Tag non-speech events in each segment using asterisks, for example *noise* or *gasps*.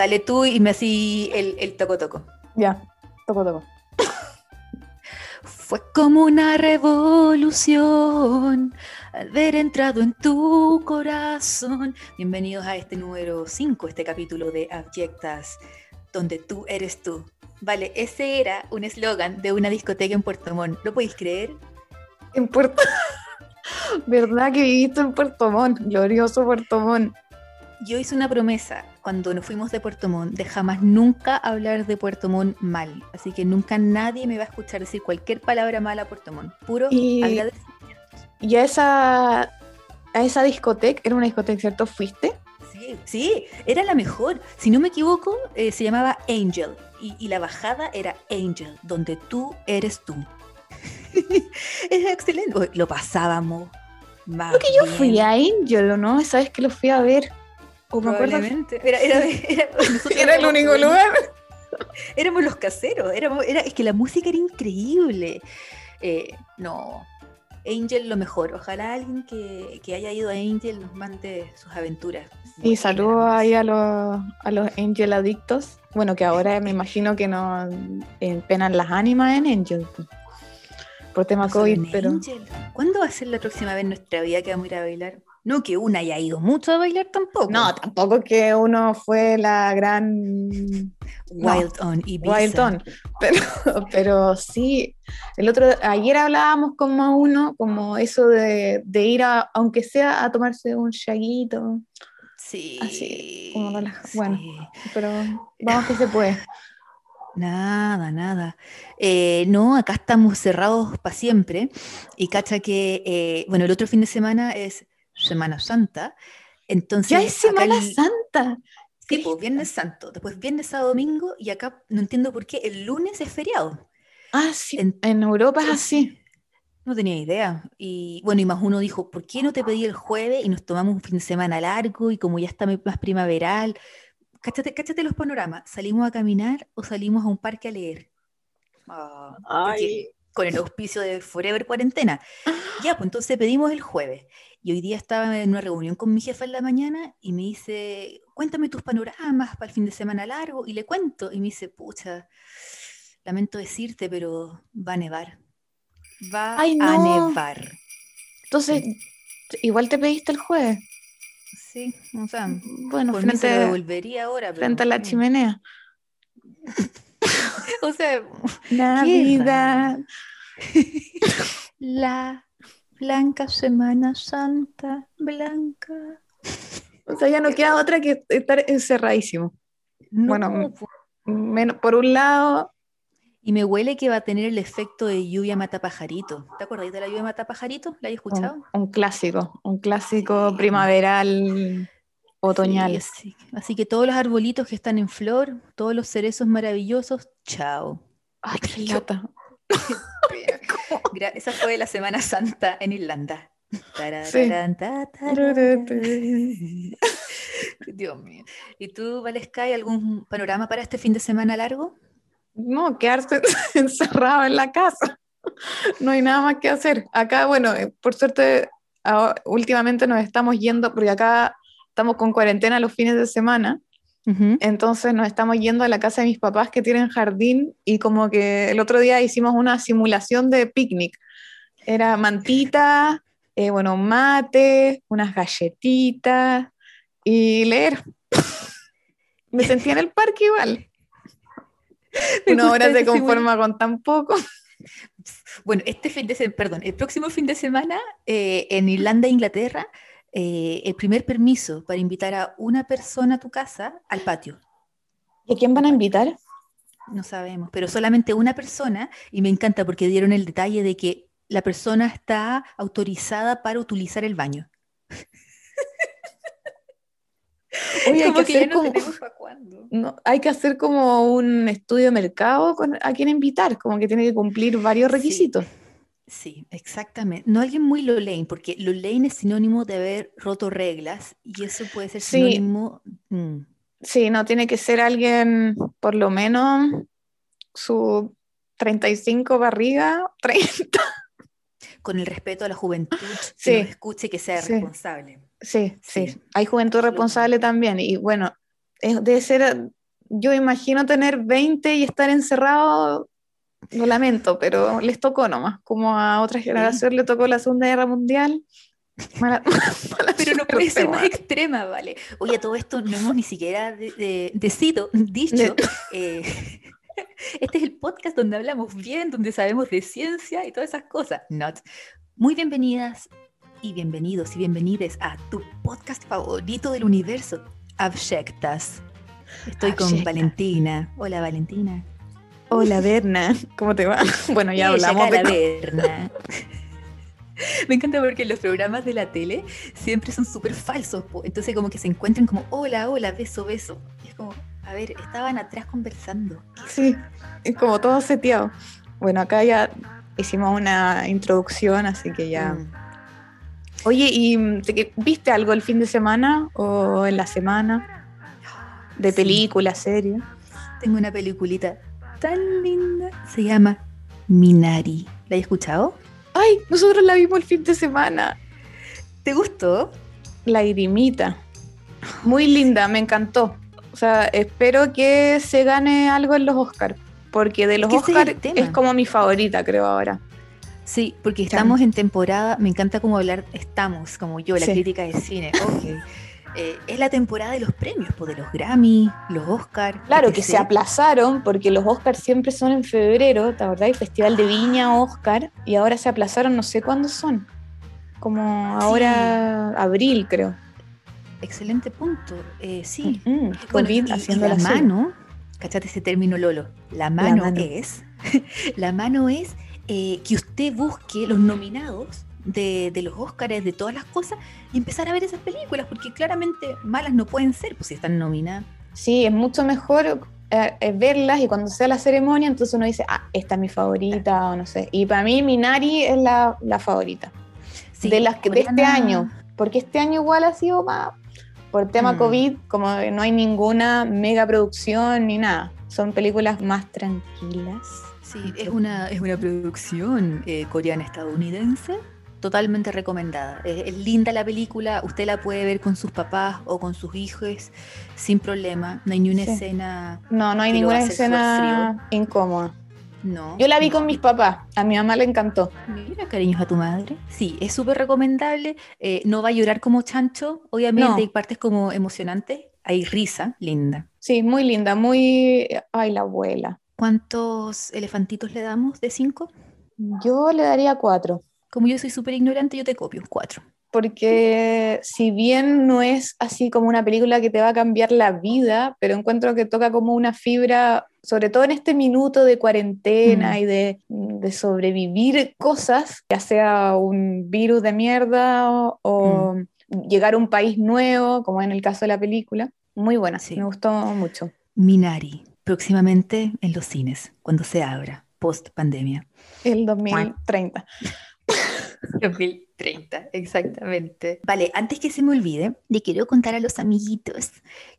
Dale tú y me así el, el toco toco. Ya, toco toco. Fue como una revolución al ver entrado en tu corazón. Bienvenidos a este número 5, este capítulo de Abyectas, donde tú eres tú. Vale, ese era un eslogan de una discoteca en Puerto Montt. ¿Lo podéis creer? En Puerto. *laughs* ¿Verdad que viviste en Puerto Montt? Glorioso Puerto Montt. Yo hice una promesa cuando nos fuimos de Puerto Montt de jamás nunca hablar de Puerto Montt mal. Así que nunca nadie me va a escuchar decir cualquier palabra mala a Puerto Montt. Puro Y- agradecimiento. ¿Y a esa, a esa discoteca, era una discoteca, ¿cierto? ¿Fuiste? Sí, sí, era la mejor. Si no me equivoco, eh, se llamaba Angel. Y, y la bajada era Angel, donde tú eres tú. *laughs* es excelente. Lo pasábamos. Creo que yo fui a Angel, ¿o no? Esa vez que lo fui a ver. O me acuerdo. Probablemente. Era, era, *laughs* era- nosotros *laughs* Era el único lugar. *laughs* Éramos los caseros. Éramos, era, es que la música era increíble. Eh, no. Angel lo mejor. Ojalá alguien que, que haya ido a Angel nos mande sus aventuras. Y saludos ahí a los, a los Angel adictos. Bueno, que ahora me imagino que no eh, penan las ánimas en Angel. pues, Por tema No COVID, pero. Angel. ¿Cuándo va a ser la próxima vez en nuestra vida que vamos a ir a bailar? No que una haya ido mucho a bailar tampoco. No, tampoco que uno fue la gran Wild on Ibiza. Wild On, pero, *laughs* pero sí, el otro, ayer hablábamos como uno, como eso de, de ir a, aunque sea a tomarse un shaguito, Sí. Así, como relaja- bueno. sí. pero vamos que se puede. Nada, nada. Eh, no, acá estamos cerrados para siempre. Y cacha que, eh, bueno, el otro fin de semana es Semana Santa. Entonces, Ya es Semana el- Santa. Sí, pues, Viernes Santo, después Viernes, Sábado, Domingo, y acá no entiendo por qué el lunes es feriado. Ah, sí, En- en Europa es así. No tenía idea. Y bueno, y más uno dijo, ¿por qué no te pedí el jueves y nos tomamos un fin de semana largo y como ya está más primaveral? Cáchate, cáchate los panoramas. ¿Salimos a caminar o salimos a un parque a leer? Ah, con el auspicio de Forever Cuarentena. *gasps* Ya, pues entonces pedimos el jueves. Y hoy día estaba en una reunión con mi jefa en la mañana y me dice, cuéntame tus panoramas para el fin de semana largo. Y le cuento. Y me dice, pucha, lamento decirte, pero va a nevar. Va Ay, a nevar. Entonces, igual te pediste el jueves. Sí, o sea, Bueno, por mí se frente, devolvería ahora. pero, frente a la chimenea. *laughs* O sea, Navidad. *laughs* la blanca Semana Santa, blanca. O sea, ya no *laughs* queda otra que estar encerradísimo. No, Bueno, po. Men- por un lado, Y me huele que va a tener el efecto de lluvia mata pajarito. ¿Te acordáis de la lluvia mata pajarito? ¿La hay escuchado? un, un clásico, un clásico Sí. primaveral, otoñal. Sí, así, así que todos los arbolitos que están en flor, todos los cerezos maravillosos, chao. Ay, qué *laughs* lata. *laughs* Esa fue la Semana Santa en Irlanda. Sí. Dios mío. ¿Y tú, Valesca, hay algún panorama para este fin de semana largo? No, quedarse *laughs* encerrado en la casa. No hay nada más que hacer. Acá, bueno, eh, por suerte, ahora- últimamente nos estamos yendo, porque acá estamos con cuarentena los fines de semana, entonces nos estamos yendo a la casa de mis papás que tienen jardín y como que el otro día hicimos una simulación de picnic. Era mantita, eh, bueno, mate, unas galletitas y leer. *laughs* Me sentía en el parque igual. *laughs* Una hora se conforma con tan poco. *laughs* Bueno, este fin de semana, perdón, el próximo fin de semana eh, en Irlanda e Inglaterra, eh, el primer permiso para invitar a una persona a tu casa al patio. ¿Y a quién van a invitar? No sabemos, pero solamente una persona, y me encanta porque dieron el detalle de que la persona está autorizada para utilizar el baño. Oye, hay que, hacer no como, tenemos para cuándo. no, hay que hacer como un estudio de mercado con a quién invitar, como que tiene que cumplir varios requisitos. Sí, exactamente. No alguien muy Lolaine, porque Lolaine es sinónimo de haber roto reglas y eso puede ser Sí. sinónimo. mm, Sí, no, tiene que ser alguien, por lo menos, su 35 barriga, *laughs* 30. con el respeto a la juventud, Sí. *gasps* que nos escuche y que sea Sí. responsable. Sí, sí, Sí. hay juventud responsable también. Y bueno, es- debe ser, yo imagino tener 20 y estar encerrado, lo lamento, pero les tocó nomás, como a otra generación le tocó la Segunda Guerra Mundial. Mala- *laughs* mala Pero no puede ser más extrema, ¿vale? Oye, todo esto no hemos ni siquiera de, de- decido- dicho. *laughs* eh, *laughs* este es el podcast donde hablamos bien, donde sabemos de ciencia y todas esas cosas. Not. Muy bienvenidas y bienvenidos y bienvenides a tu podcast favorito del universo, Abjectas. Estoy con. Valentina. Hola, Valentina. Hola, Berna, ¿cómo te va? *laughs* Bueno, ya hablamos de... Calaverna. *laughs* Me encanta porque los programas de la tele siempre son súper falsos. po. Entonces como que se encuentran como, hola, hola, beso, beso. Y es como, a ver, estaban atrás conversando. Sí, es como todo seteado. Bueno, acá ya hicimos una introducción, así que ya... Mm. Oye, ¿y te- viste algo el fin de semana o en la semana? De Sí. película, serie. Tengo una peliculita tan linda. Se llama Minari. ¿La has escuchado? Ay, nosotros la vimos el fin de semana. ¿Te gustó? La Irimita. Muy linda, me encantó. O sea, espero que se gane algo en los Oscars. Porque de los Oscars es como mi favorita, creo, ahora. Sí, porque Chan. estamos en temporada, me encanta como hablar, estamos, como yo, la Sí. crítica de cine. ok. *laughs* Eh, es la temporada de los premios, pues, de los Grammy, los Oscar. Claro, que se aplazaron porque los Oscars siempre son en febrero, ¿te acordás? Festival de Viña, Oscar, y ahora se aplazaron, no sé cuándo son. Como ahora, abril, creo. Excelente punto. Eh, sí. Mm, Bueno, COVID y- y haciendo la mano, cachate ese término Lolo, la mano, mano. es, *laughs* la mano es eh, que usted busque los nominados de, de los Óscares, de todas las cosas, y empezar a ver esas películas, porque claramente malas no pueden ser, pues si están nominadas. Sí, es mucho mejor eh, eh, verlas y cuando sea la ceremonia, entonces uno dice, ah, esta es mi favorita o no sé. Y para mí Minari es la, la favorita Sí, de las que de este año, porque este año igual ha sido más por tema Mm. COVID, como no hay ninguna mega producción ni nada. Son películas más tranquilas. Sí, es una, es una producción eh, coreana-estadounidense totalmente recomendada. Es, es linda la película, usted la puede ver con sus papás o con sus hijos sin problema. No hay ni una Sí. escena, No, no hay ninguna escena incómoda. no. Yo la vi no. con mis papás, a mi mamá le encantó. Mira, cariños a tu madre. Sí, es súper recomendable. eh, no va a llorar como chancho, obviamente No. hay partes como emocionantes. Hay risa, linda. Sí, muy linda, muy... Ay, la abuela. ¿Cuántos elefantitos le damos de cinco? Yo le daría cuatro. Como yo soy súper ignorante, yo te copio, cuatro. porque si bien no es así como una película que te va a cambiar la vida, pero encuentro que toca como una fibra, sobre todo en este minuto de cuarentena Mm. y de, de sobrevivir cosas, ya sea un virus de mierda o, o llegar a un país nuevo, como en el caso de la película. Muy buena, Sí. me gustó mucho. Minari, próximamente en los cines, cuando se abra, post pandemia. El 2030. *laughs* 2030, exactamente. Vale, antes que se me olvide, le quiero contar a los amiguitos,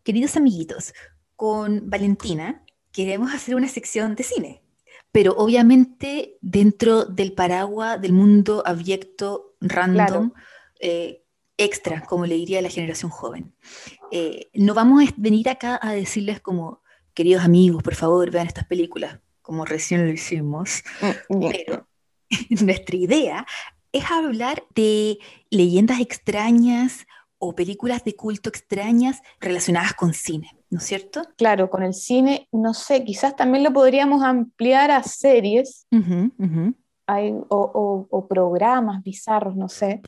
queridos amiguitos, con Valentina queremos hacer una sección de cine, pero obviamente dentro del paraguas del mundo abyecto, random, eh, extra, como le diría la generación joven. Eh, no vamos a venir acá a decirles como, queridos amigos, por favor, vean estas películas, como recién lo hicimos, pero *laughs* nuestra idea es hablar de leyendas extrañas o películas de culto extrañas relacionadas con cine, ¿no es cierto? Claro, con el cine, no sé, quizás también lo podríamos ampliar a series hay, o, o- o programas bizarros, no sé.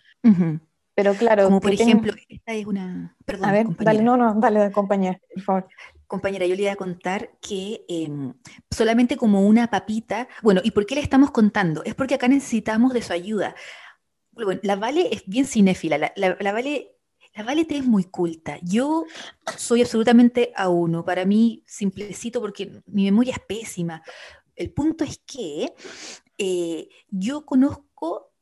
Pero claro, Como por ejemplo, esta es una... Perdón, a ver, compañera. dale, no, no, dale, compañera, por favor. Compañera, yo le iba a contar que em, solamente como una papita, bueno, ¿y por qué le estamos contando? Es porque acá necesitamos de su ayuda. Bueno, la Vale es bien cinéfila, la, la- la Vale, la Vale te es muy culta. Yo soy absolutamente a uno, para mí simplecito porque mi memoria es pésima. El punto es que eh, yo conozco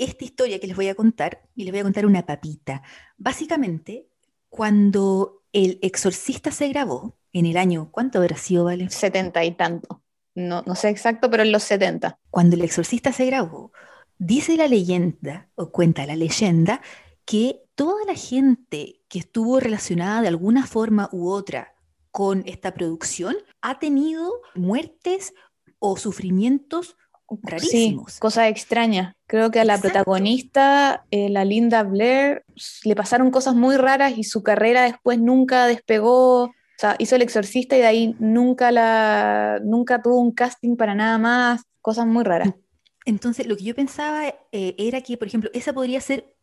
esta historia que les voy a contar y les voy a contar una papita. Básicamente, cuando El Exorcista se grabó en el año, ¿cuánto habrá sido, Vale? Setenta y tanto. No, no sé exacto, pero en los 70. Cuando El Exorcista se grabó, dice la leyenda, o cuenta la leyenda, que toda la gente que estuvo relacionada de alguna forma u otra con esta producción ha tenido muertes o sufrimientos rarísimos. Sí, cosas extrañas. Creo que a la protagonista, eh, la Linda Blair, le pasaron cosas muy raras y su carrera después nunca despegó. O sea, hizo El Exorcista y de ahí nunca, la, nunca tuvo un casting para nada más. Cosas muy raras. Entonces, lo que yo pensaba eh, era que, por ejemplo, esa podría ser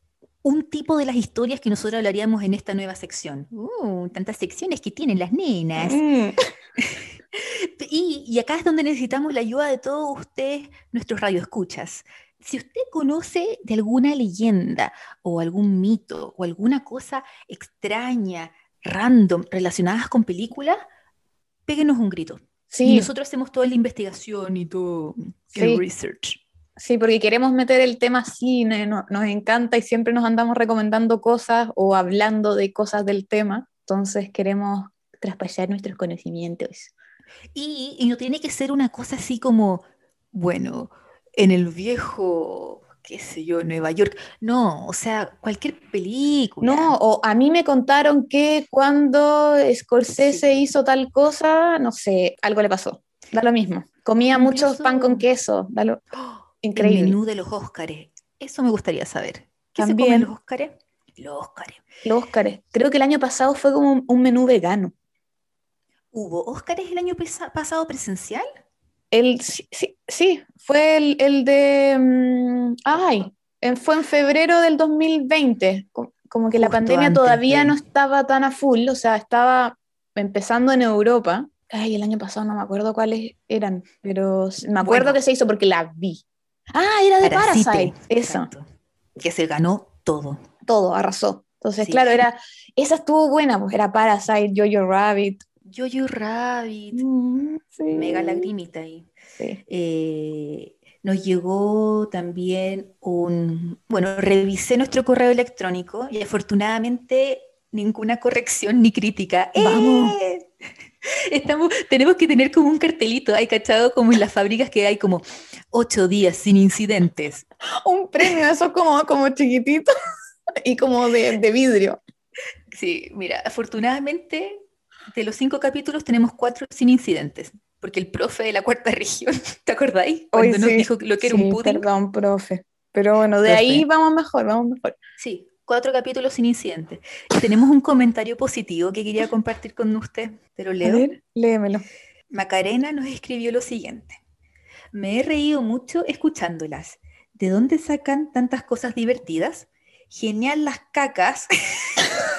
un tipo de las historias que nosotros hablaríamos en esta nueva sección. Uh, tantas secciones que tienen las nenas. Mm. *laughs* *laughs* y, acá es donde necesitamos la ayuda de todos ustedes, nuestros radioescuchas. Si usted conoce de alguna leyenda o algún mito o alguna cosa extraña, random, relacionadas con películas, péguenos un grito. Sí. Y nosotros hacemos toda la investigación y todo el research. Sí, porque queremos meter el tema cine, nos encanta y siempre nos andamos recomendando cosas o hablando de cosas del tema, entonces queremos traspasar nuestros conocimientos. Y, no tiene que ser una cosa así como, bueno, en el viejo, qué sé yo, Nueva York. No, o sea, cualquier película. No, o a mí me contaron que cuando Scorsese hizo tal cosa, no sé, algo le pasó. Da lo mismo. Comía mucho pan con queso. Da lo... *gasps* ¡Oh! Increíble. El menú de los Óscares. Eso me gustaría saber. ¿Qué También. se comen los Óscares? Los Óscares. Los Óscares. Creo que el año pasado fue como un, menú vegano. ¿Hubo Óscares el año pasado presencial? El, sí, sí, fue el, de... Mm, ay, fue en febrero del 2020. Como que la pandemia todavía no estaba tan a full, o sea, estaba empezando en Europa. Ay, el año pasado no me acuerdo cuáles eran, pero me acuerdo que se hizo porque la vi. Ah, era de Parasite. Eso. Que se ganó todo. Todo, arrasó. Entonces, claro, era, esa estuvo buena, pues era Parasite, Jojo Rabbit. Jojo Rabbit. Mm, Mega lagrimita ahí. Eh, nos llegó también un, bueno, revisé nuestro correo electrónico y afortunadamente ninguna corrección ni crítica. ¡Vamos! ¡Eh! *laughs* Estamos, tenemos que tener como un cartelito, hay cachado como en las fábricas que hay como ocho días sin incidentes. Un premio, eso como, como chiquitito *laughs* y como de, de vidrio. Sí, mira, afortunadamente de los cinco capítulos tenemos cuatro sin incidentes, porque el profe de la cuarta *laughs* región, ¿te acordáis? Cuando nos dijo lo que era un pudding. Perdón, profe. Pero bueno, de ahí vamos mejor, vamos mejor. Sí, cuatro capítulos sin incidentes. Y tenemos un comentario positivo que quería compartir con usted, pero leo. A ver, léemelo. Macarena nos escribió lo siguiente. Me he reído mucho escuchándolas. ¿De dónde sacan tantas cosas divertidas? Genial las cacas. *laughs*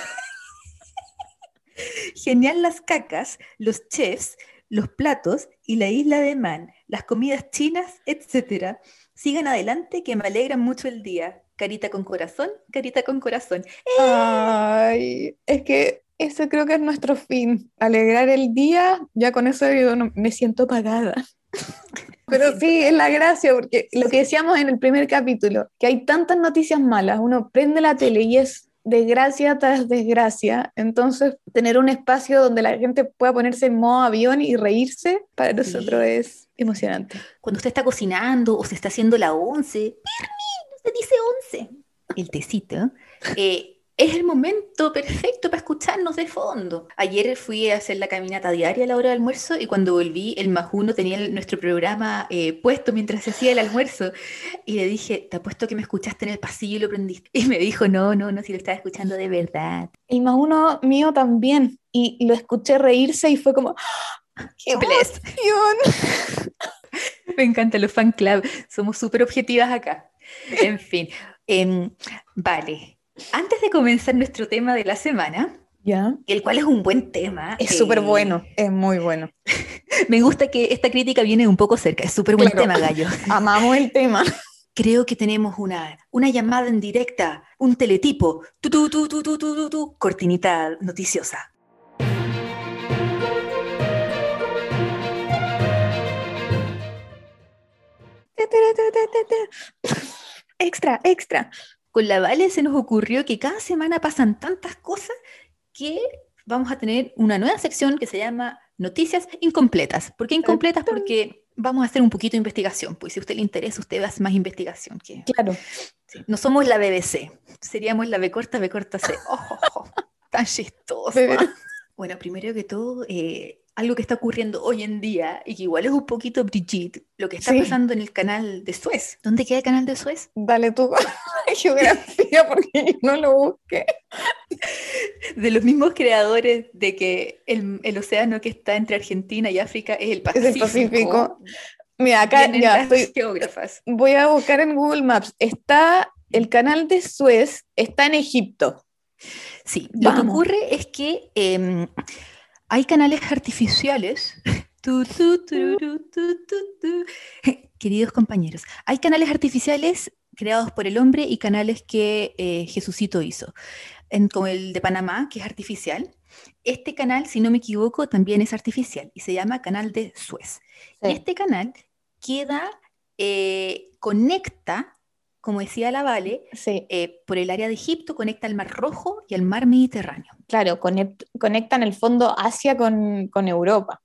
Genial las cacas, los chefs, los platos y la isla de Man, las comidas chinas, etc. Sigan adelante que me alegran mucho el día. Carita con corazón, carita con corazón. Ay, es que eso creo que es nuestro fin. Alegrar el día, ya con eso me siento pagada. *laughs* Pero sí, es la gracia, porque lo que decíamos en el primer capítulo, que hay tantas noticias malas, uno prende la tele y es desgracia tras desgracia, entonces tener un espacio donde la gente pueda ponerse en modo avión y reírse, para nosotros es emocionante. Cuando usted está cocinando o se está haciendo la once, no se dice once, el tecito, eh, es el momento perfecto para escucharnos de fondo. Ayer fui a hacer la caminata diaria a la hora del almuerzo y cuando volví, el más uno tenía nuestro programa eh, puesto mientras se hacía el almuerzo. Y le dije, te apuesto que me escuchaste en el pasillo y lo prendiste. Y me dijo, no, no, no, si lo estaba escuchando de verdad. El más uno mío también. Y lo escuché reírse y fue como, ¡Ah! ¡qué emoción! *laughs* me encanta los fan club. Somos súper objetivas acá. En fin, em, vale. Antes de comenzar nuestro tema de la semana, ¿Ya? el cual es un buen tema. Es súper bueno, eh, es muy bueno. *laughs* Me gusta que esta crítica viene un poco cerca, es súper buen tema, Gallo. *laughs* Amamos el tema. *laughs* Creo que tenemos una, una llamada en directa, un teletipo, tu, tu, tu, tu, tu, tu, tu, cortinita noticiosa. Extra, extra con la Vale se nos ocurrió que cada semana pasan tantas cosas que vamos a tener una nueva sección que se llama Noticias Incompletas. ¿Por qué incompletas? Porque vamos a hacer un poquito de investigación. Pues si a usted le interesa, usted hace más investigación. Que... Claro. No somos la BBC, seríamos la B corta, B corta C. *laughs* tan chistosa. Bueno, primero que todo, eh, algo que está ocurriendo hoy en día y que igual es un poquito Brigitte, lo que está pasando en el canal de Suez. ¿Dónde queda el canal de Suez? Dale tú *laughs* geografía porque no lo busqué. De los mismos creadores de que el, el, océano que está entre Argentina y África es el Pacífico. Es el Pacífico. Mira, acá ya estoy. Geógrafas. Voy a buscar en Google Maps. Está el canal de Suez, está en Egipto. Sí, lo que ocurre es que eh, hay canales artificiales. *laughs* *laughs* Queridos compañeros, hay canales artificiales creados por el hombre y canales que eh, Jesucito hizo, en, como el de Panamá, que es artificial. Este canal, si no me equivoco, también es artificial y se llama Canal de Suez. Y este canal queda, eh, conecta como decía la Vale, eh, por el área de Egipto conecta el Mar Rojo y el Mar Mediterráneo. Claro, conecta en el fondo Asia con, con Europa.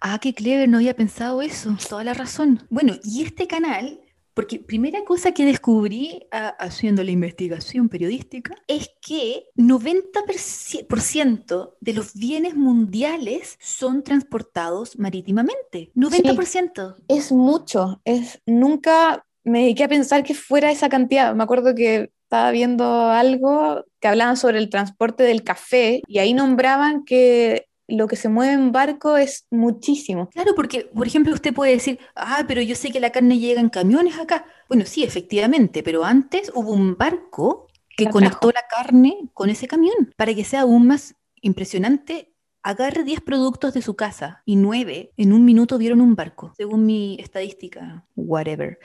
Ah, qué clever, no había pensado eso, toda la razón. Bueno, y este canal porque primera cosa que descubrí haciendo la investigación periodística es que 90% de los bienes mundiales son transportados marítimamente. 90%. es mucho, es nunca me dediqué a pensar que fuera esa cantidad. Me acuerdo que estaba viendo algo que hablaban sobre el transporte del café y ahí nombraban que lo que se mueve en barco es muchísimo. Claro, porque, por ejemplo, usted puede decir, ah, pero yo sé que la carne llega en camiones acá. Bueno, sí, efectivamente, pero antes hubo un barco que conectó la carne con ese camión para que sea aún más impresionante agarre 10 productos de su casa y 9 en un minuto vieron un barco, según mi estadística, whatever.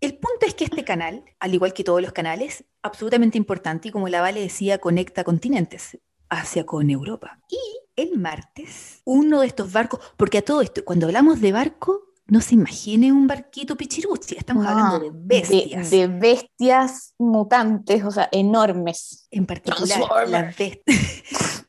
El punto es que este canal, al igual que todos los canales, absolutamente importante y como la Vale decía, conecta continentes, Asia con Europa. Y el martes, uno de estos barcos, porque a todo esto, cuando hablamos de barco, no se imagine un barquito pichiruchi, estamos hablando de bestias. De, bestias mutantes, o sea, enormes. En particular, las bestias. *laughs*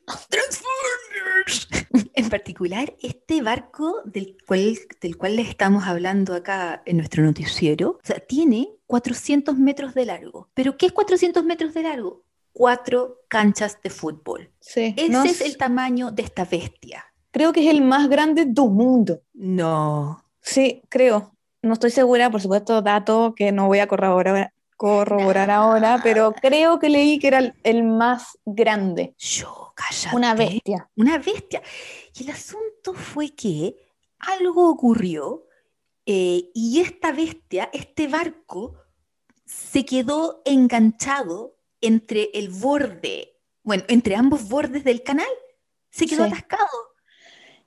*laughs* En particular, este barco del cual, del cual les estamos hablando acá en nuestro noticiero, o sea, tiene 400 metros de largo. ¿Pero qué es 400 metros de largo? Cuatro canchas de fútbol. Sí, Ese es el tamaño de esta bestia. Creo que es el más grande del mundo. No. Sí, creo. No estoy segura, por supuesto, dato que no voy a corroborar, corroborar ahora, pero creo que leí que era el, más grande. Yo, cállate. Una bestia. Una bestia. Y el asunto fue que algo ocurrió eh, y esta bestia, este barco, se quedó enganchado entre el borde, bueno, entre ambos bordes del canal. Se quedó atascado.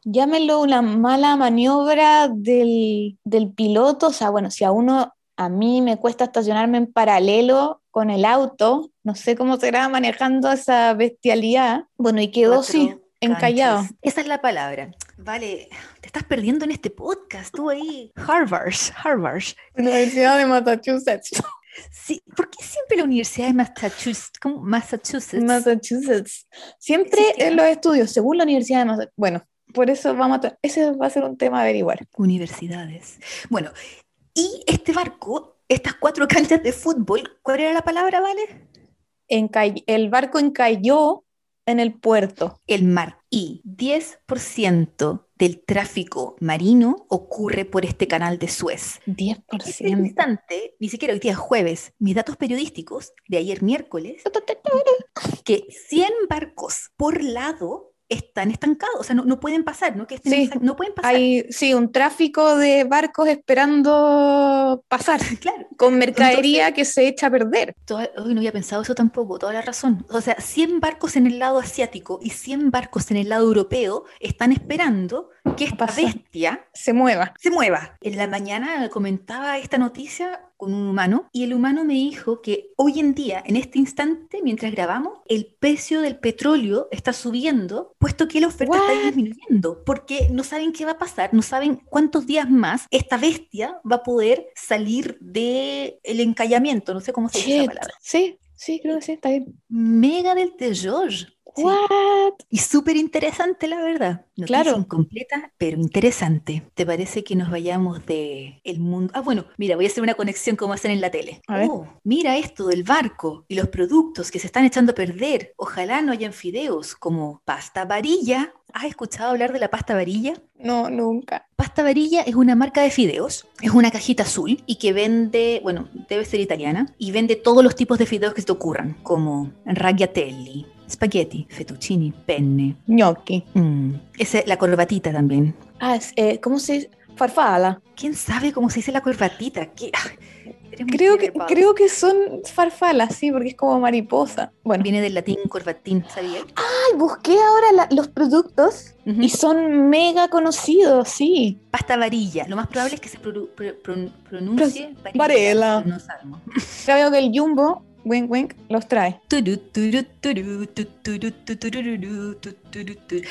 Llámelo una mala maniobra del, del piloto, o sea, bueno, si a uno a mí me cuesta estacionarme en paralelo con el auto, no sé cómo será manejando esa bestialidad. Bueno, y quedó así, encallado. Esa es la palabra. Vale, te estás perdiendo en este podcast, tú ahí. Harvard, Harvard. Universidad de Massachusetts. Sí, ¿por qué siempre la Universidad de Massachusetts? Massachusetts. Massachusetts. Siempre en los estudios, según la Universidad de Massachusetts. Bueno, por eso vamos a... Ese va a ser un tema a averiguar. Universidades. Bueno, y este barco, estas cuatro *laughs* canchas de fútbol, ¿cuál era la palabra, Vale? el barco encalló en el puerto. El mar. Y 10% del tráfico marino ocurre por este canal de Suez. 10%. En este instante, ni siquiera hoy día jueves, mis datos periodísticos de ayer miércoles, que 100 barcos por lado están estancados, o sea, no, pueden pasar, ¿no? Que sí, no pueden pasar. Hay, sí, un tráfico de barcos esperando pasar, *laughs* claro. con mercadería que se echa a perder. hoy no había pensado eso tampoco, toda la razón. O sea, 100 barcos en el lado asiático y 100 barcos en el lado europeo están esperando que esta bestia se mueva. Se mueva. En la mañana comentaba esta noticia con un humano y el humano me dijo que hoy en día, en este instante, mientras grabamos, el precio del petróleo está subiendo, puesto que la oferta está disminuyendo, porque no saben qué va a pasar, no saben cuántos días más esta bestia va a poder salir del el encallamiento, no sé cómo se dice la palabra. Sí, sí, creo que sí, está bien. Mega del terror. ¿What? Y súper interesante, la verdad. Noticia Claro. incompleta, pero interesante. ¿Te parece que nos vayamos de el mundo? Ah, bueno, mira, voy a hacer una conexión como hacen en la tele. A ver. Oh, mira esto del barco y los productos que se están echando a perder. Ojalá no hayan fideos como pasta varilla. ¿Has escuchado hablar de la pasta varilla? No, nunca. Pasta Varilla es una marca de fideos, es una cajita azul y que vende, bueno, debe ser italiana, y vende todos los tipos de fideos que se te ocurran, como ragliatelli, spaghetti, fettuccini, penne. Gnocchi. Mm, esa, la corbatita también. Ah, es, eh, ¿cómo se dice? Farfala. ¿Quién sabe cómo se dice la corbatita? ¿Qué? Ah, Creo que, creo que son farfalas, sí, porque es como mariposa. Bueno, Viene del latín corbatín, ¿sabías? Ay, busqué ahora la- los productos Ujú. y son mega conocidos, sí. Pasta varilla, lo más probable es que se pro- pro- pronuncie Varela. pero No sabemos. Veo que el Jumbo, wink wink, los trae.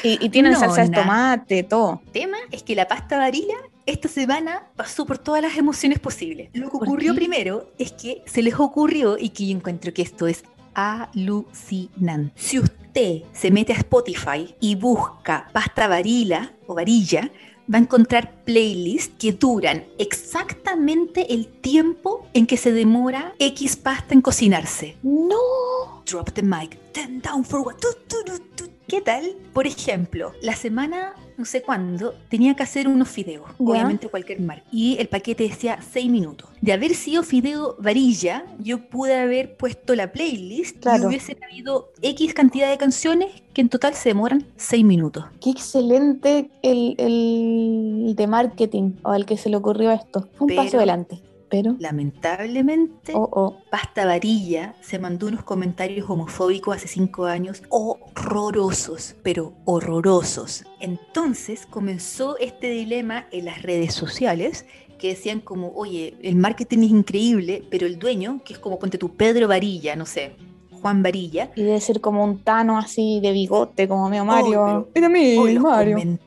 Y, y tienen salsa de tomate, todo. tema es que la pasta varilla esta semana pasó por todas las emociones posibles. Lo que ¿Por ocurrió qué? primero es que se les ocurrió, y que yo encuentro que esto es alucinante. Si usted se mete a Spotify y busca pasta varila o varilla, va a encontrar playlists que duran exactamente el tiempo en que se demora X pasta en cocinarse. No. Drop the mic, ten down for what? Tu, tu, tu, tu. ¿Qué tal? Por ejemplo, la semana, no sé cuándo, tenía que hacer unos fideos, Ya. obviamente cualquier marca, y el paquete decía 6 minutos. De haber sido fideo varilla, yo pude haber puesto la playlist Claro. y hubiesen habido X cantidad de canciones que en total se demoran 6 minutos. Qué excelente el, el de marketing o al que se le ocurrió esto. Un Pero- paso adelante. Pero, Lamentablemente, oh, oh. Pasta Varilla se mandó unos comentarios homofóbicos hace cinco años horrorosos, pero horrorosos. Entonces comenzó este dilema en las redes sociales que decían como, oye, el marketing es increíble, pero el dueño, que es como ponte tu Pedro Varilla, no sé, Juan Varilla, Y debe ser como un Tano así de bigote, como medio Mario. pero- Mira a mí, hoy los Mario. un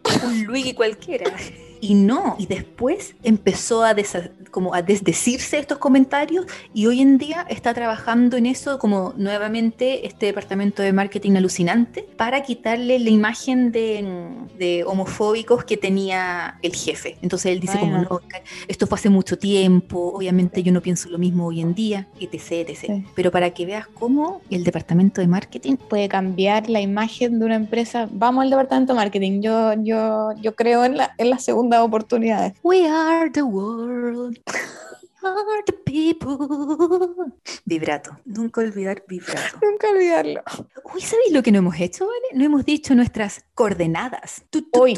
Luigi cualquiera. *laughs* Y no, y después empezó a, desa- como a desdecirse de estos comentarios y hoy en día está trabajando en eso como nuevamente este departamento de marketing alucinante para quitarle la imagen de, de homofóbicos que tenía el jefe. Entonces él dice como, Bueno. no, ca- esto fue hace mucho tiempo, obviamente yo no pienso lo mismo hoy en día, etc, etc. Sí. Pero para que veas cómo el departamento de marketing Puede cambiar la imagen de una empresa. Vamos al departamento de marketing. Yo, yo, yo creo en, la, en las segundas oportunidades. We are the world. We are the people. Vibrato. Nunca olvidar vibrato. Nunca olvidarlo. Uy, ¿sabéis lo que no hemos hecho, vale? No hemos dicho nuestras coordenadas. Hoy.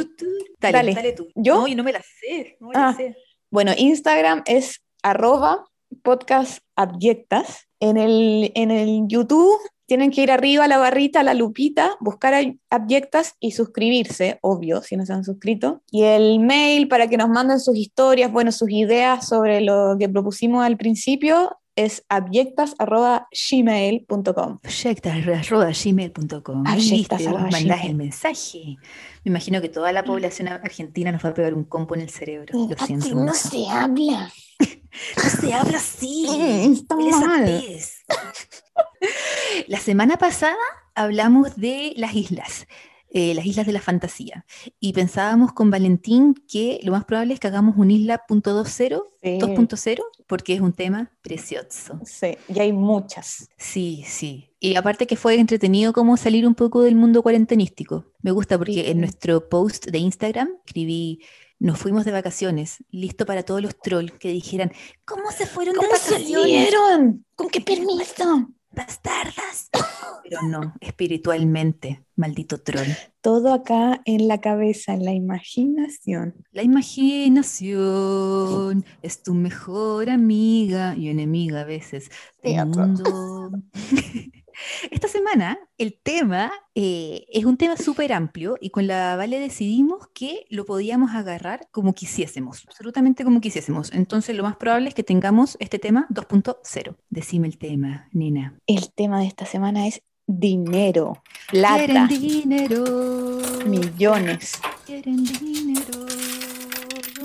Dale, Dale. dale, tú. ¿Yo? No, yo no me las sé. No me las Ah. sé. Bueno, Instagram es arroba podcast abyectas. En el, en el YouTube tienen que ir arriba a la barrita, a la lupita, buscar abyectas y suscribirse, obvio, si no se han suscrito. Y el mail para que nos manden sus historias, bueno, sus ideas sobre lo que propusimos al principio es abyectas.gmail.com. Vos arroba mandás el mensaje. Me imagino que toda la población argentina nos va a pegar un compo en el cerebro. Lo siento no se habla. *laughs* No se habla así. Mm, está mal. La semana pasada hablamos de las islas, eh, las islas de la fantasía. Y pensábamos con Valentín que lo más probable es que hagamos un isla punto dos cero, Sí, 2.0, porque es un tema precioso. sí, y hay muchas. Sí, sí. Y aparte que fue entretenido como salir un poco del mundo cuarentenístico. Me gusta porque Sí. en nuestro post de Instagram escribí, nos fuimos de vacaciones, listo para todos los trolls que dijeran, ¿cómo se fueron de ¿Cómo vacaciones? salieron? ¿Con qué permiso? Bastardas. Pero no, espiritualmente, maldito troll. Todo acá en la cabeza, en la imaginación. La imaginación es tu mejor amiga y enemiga a veces del Teatro. mundo. *laughs* Esta semana el tema eh, es un tema súper amplio y con la Vale decidimos que lo podíamos agarrar como quisiésemos, absolutamente como quisiésemos. Entonces lo más probable es que tengamos este tema 2.0. Decime el tema, Nina. El tema de esta semana es dinero, plata, Quieren dinero. millones. Quieren dinero. Tan, tan, tan, tan, tan, tan, tan.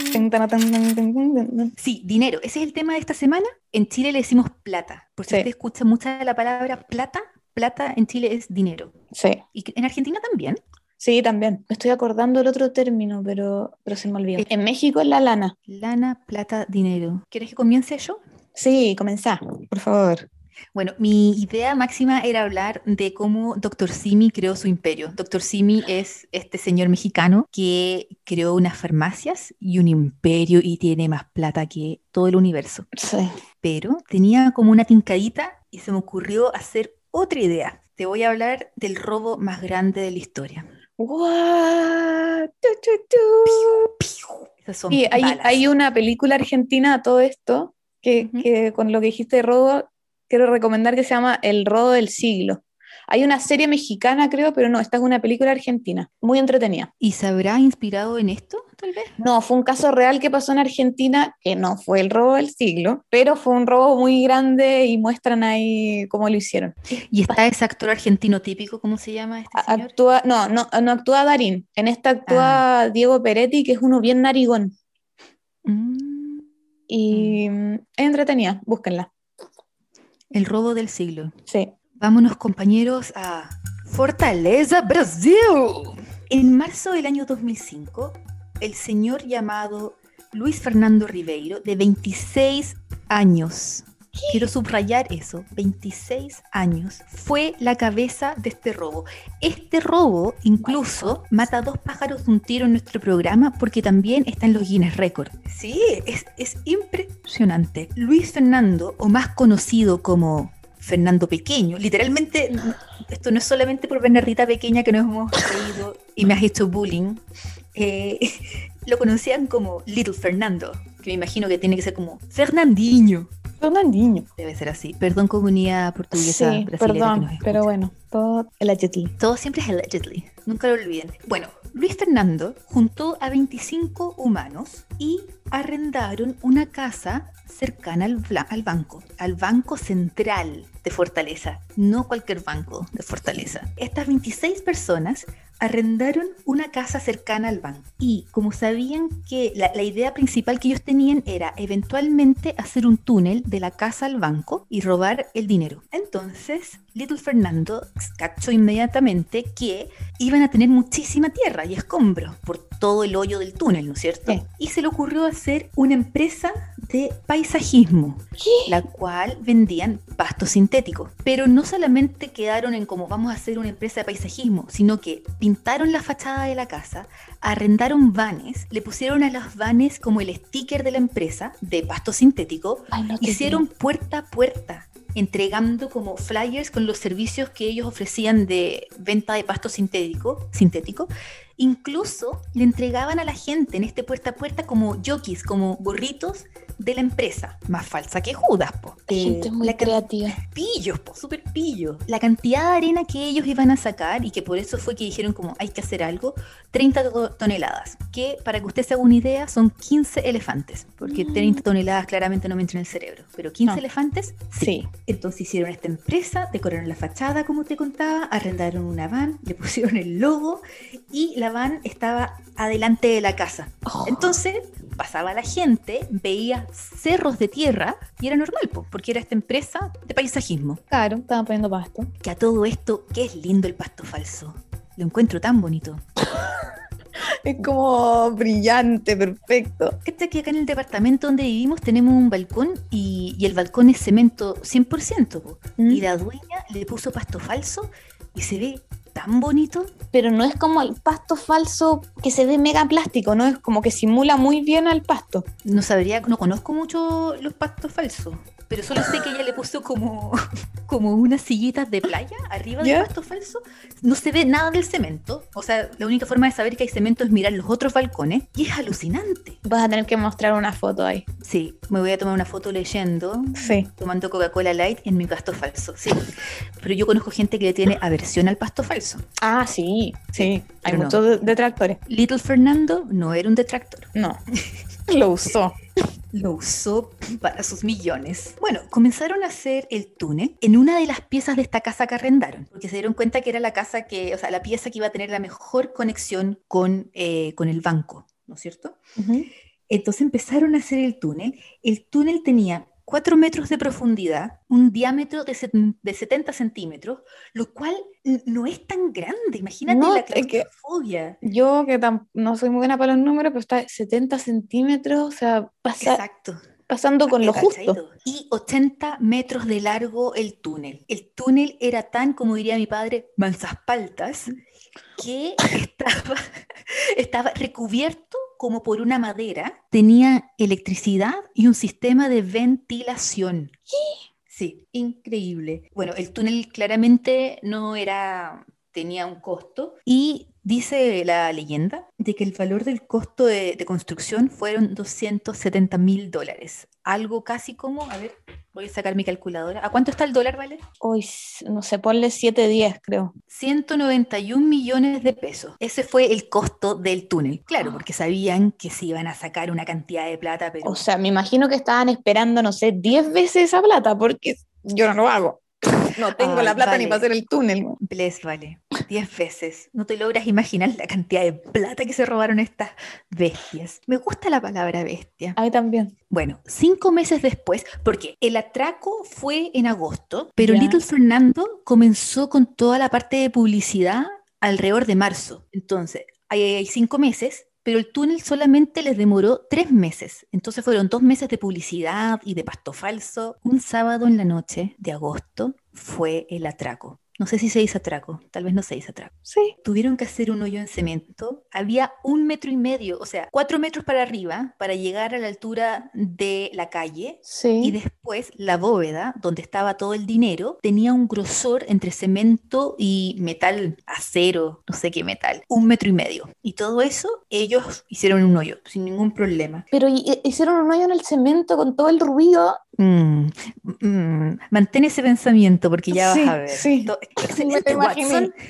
Sí, dinero. Ese es el tema de esta semana. En Chile le decimos plata. Por si Sí. usted escucha mucha la palabra plata, plata en Chile es dinero. Sí. ¿Y en Argentina también? Sí, también. Me estoy acordando el otro término, pero, pero se me olvidó. En México es la lana. Lana, plata, dinero. ¿Quieres que comience yo? Sí, comenzá, por favor. Bueno, mi idea máxima era hablar de cómo Dr. Simi creó su imperio. Dr. Simi es este señor mexicano que creó unas farmacias y un imperio y tiene más plata que todo el universo. Sí. Pero tenía como una tincadita y se me ocurrió hacer otra idea. Te voy a hablar del robo más grande de la historia. Son Y hay, hay una película argentina a todo esto que con lo que dijiste de robo, quiero recomendar que se llama El robo del siglo. Hay una serie mexicana, creo, pero no, esta es una película argentina, muy entretenida. ¿Y se habrá inspirado en esto, tal vez? No, fue un caso real que pasó en Argentina, que no fue el robo del siglo, pero fue un robo muy grande y muestran ahí cómo lo hicieron. Y está ese actor argentino típico, ¿cómo se llama este señor? Actúa, no, no, no actúa Darín, en esta actúa Diego Peretti, que es uno bien narigón Mm, y mm, es entretenida, búsquenla. El robo del siglo. Sí. Vámonos compañeros a Fortaleza, Brasil. En marzo del año 2005, el señor llamado Luis Fernando Ribeiro, de 26 años, quiero subrayar eso, 26 años, fue la cabeza de este robo. Este robo incluso mata a dos pájaros de un tiro en nuestro programa porque también está en los Guinness Record. Sí, es, es impresionante. Luis Fernando, o más conocido como Fernando Pequeño, literalmente, n- esto no es solamente por Bernardita Pequeña que nos hemos reído y me has hecho bullying, eh, *laughs* lo conocían como Little Fernando, que me imagino que tiene que ser como Fernandinho. Fernandinho. Debe ser así. Perdón, comunidad portuguesa Sí, brasileña que perdón, nos pero bueno, todo allegedly. Todo siempre es allegedly, nunca lo olviden. Bueno, Luis Fernando juntó a 25 humanos y arrendaron una casa cercana al, al banco, al Banco Central de Fortaleza, no cualquier banco de Fortaleza. Estas 26 personas arrendaron una casa cercana al banco y como sabían que la, la idea principal que ellos tenían era eventualmente hacer un túnel de la casa al banco y robar el dinero. Entonces, Little Fernando cachó inmediatamente que iban a tener muchísima tierra y escombros por todo el hoyo del túnel, ¿no es cierto? Sí. Y se le ocurrió hacer una empresa de paisajismo, la cual vendían pasto sintético. Pero no solamente quedaron en como vamos a hacer una empresa de paisajismo, sino que pintaron la fachada de la casa, arrendaron vanes, le pusieron a los vanes como el sticker de la empresa de pasto sintético, Ay, no te hicieron puerta a puerta, entregando como flyers con los servicios que ellos ofrecían de venta de pasto sintético, sintético. Incluso le entregaban a la gente en este puerta a puerta como jockeys, como gorritos de la empresa. Más falsa que Judas, po. creo. Eh, Gente muy la creativa. pillos, po, súper pillos. La cantidad de arena que ellos iban a sacar y que por eso fue que dijeron como hay que hacer algo, 30 to- toneladas, que para que usted se haga una idea son 15 elefantes, porque Mm. 30 toneladas claramente no me entran en el cerebro, pero 15 No. elefantes, Sí. Entonces hicieron esta empresa, decoraron la fachada como te contaba, arrendaron una van, *laughs* le pusieron el logo y la van estaba adelante de la casa. Oh, Entonces pasaba la gente, veía cerros de tierra y era normal, po, porque era esta empresa de paisajismo. claro, estaban poniendo pasto. Que a todo esto, qué es lindo el pasto falso. Lo encuentro tan bonito. *laughs* Es como brillante, perfecto. Este que acá en el departamento donde vivimos tenemos un balcón y, y el balcón es cemento 100%. po. Mm. Y la dueña le puso pasto falso y se ve tan bonito. Pero no es como el pasto falso que se ve mega plástico, ¿no? Es como que simula muy bien al pasto. No sabría, no conozco mucho los pastos falsos, pero solo sé que ella le puso como, *laughs* como unas sillitas de playa arriba del pasto falso. No se ve nada del cemento. O sea, la única forma de saber que hay cemento es mirar los otros balcones. Y es alucinante. Vas a tener que mostrar una foto ahí. Sí, me voy a tomar una foto leyendo, Sí. tomando Coca-Cola Light en mi pasto falso. Sí, pero yo conozco gente que le tiene aversión al pasto falso. Ah, sí, sí. Hay no. muchos de- detractores. Little Fernando no era un detractor. No. *laughs* *laughs* Lo usó. lo usó para sus millones. Bueno, comenzaron a hacer el túnel en una de las piezas de esta casa que arrendaron, porque se dieron cuenta que era la casa que, o sea, la pieza que iba a tener la mejor conexión con, eh, con el banco, ¿no es cierto? Entonces empezaron a hacer el túnel. El túnel tenía 4 metros de profundidad, un diámetro de, de 70 centímetros, lo cual no es tan grande. Imagínate No, la es que- claustrofobia. Yo que no soy muy buena para los números, pero está 70 centímetros, o sea, pasa, Exacto. pasando con lo justo. ¿Cachai? Y 80 metros de largo el túnel. El túnel era tan, como diría mi padre, manzaspaltas, que estaba, *laughs* estaba recubierto como por una madera, tenía electricidad y un sistema de ventilación. Sí, increíble. Bueno, el túnel claramente no era, tenía un costo y dice la leyenda de que el valor del costo de, de construcción fueron 270 mil dólares. Algo casi como, a ver, voy a sacar mi calculadora. ¿A cuánto está el dólar, vale? Hoy, no sé, ponle 7 días, creo. 191 millones de pesos. Ese fue el costo del túnel. Claro, porque sabían que se iban a sacar una cantidad de plata, pero... O sea, me imagino que estaban esperando, no sé, 10 veces esa plata, porque yo no lo hago. No tengo la plata ni para hacer el túnel. Bless, vale. Diez veces. No te logras imaginar la cantidad de plata que se robaron estas bestias. Me gusta la palabra bestia. A mí también. Bueno, cinco meses después, porque el atraco fue en agosto, pero. Little Fernando comenzó con toda la parte de publicidad alrededor de marzo. Entonces, ahí hay cinco meses, pero el túnel solamente les demoró tres meses. Entonces fueron dos meses de publicidad y de pasto falso. Un sábado en la noche de agosto fue el atraco. No sé si se dice atraco, tal vez no se dice atraco. Sí. Tuvieron que hacer un hoyo en cemento. Había un metro y medio, o sea, cuatro metros para arriba para llegar a la altura de la calle. Y Sí. después la bóveda, donde estaba todo el dinero, tenía un grosor entre cemento y metal, acero, no sé qué metal, un metro y medio. Y todo eso ellos hicieron un hoyo sin ningún problema. Pero hi- hi- hicieron un hoyo en el cemento con todo el ruido. Mm, mm, mantén ese pensamiento porque ya Sí, vas a ver. sí. *laughs* Excelente. Watson. *laughs*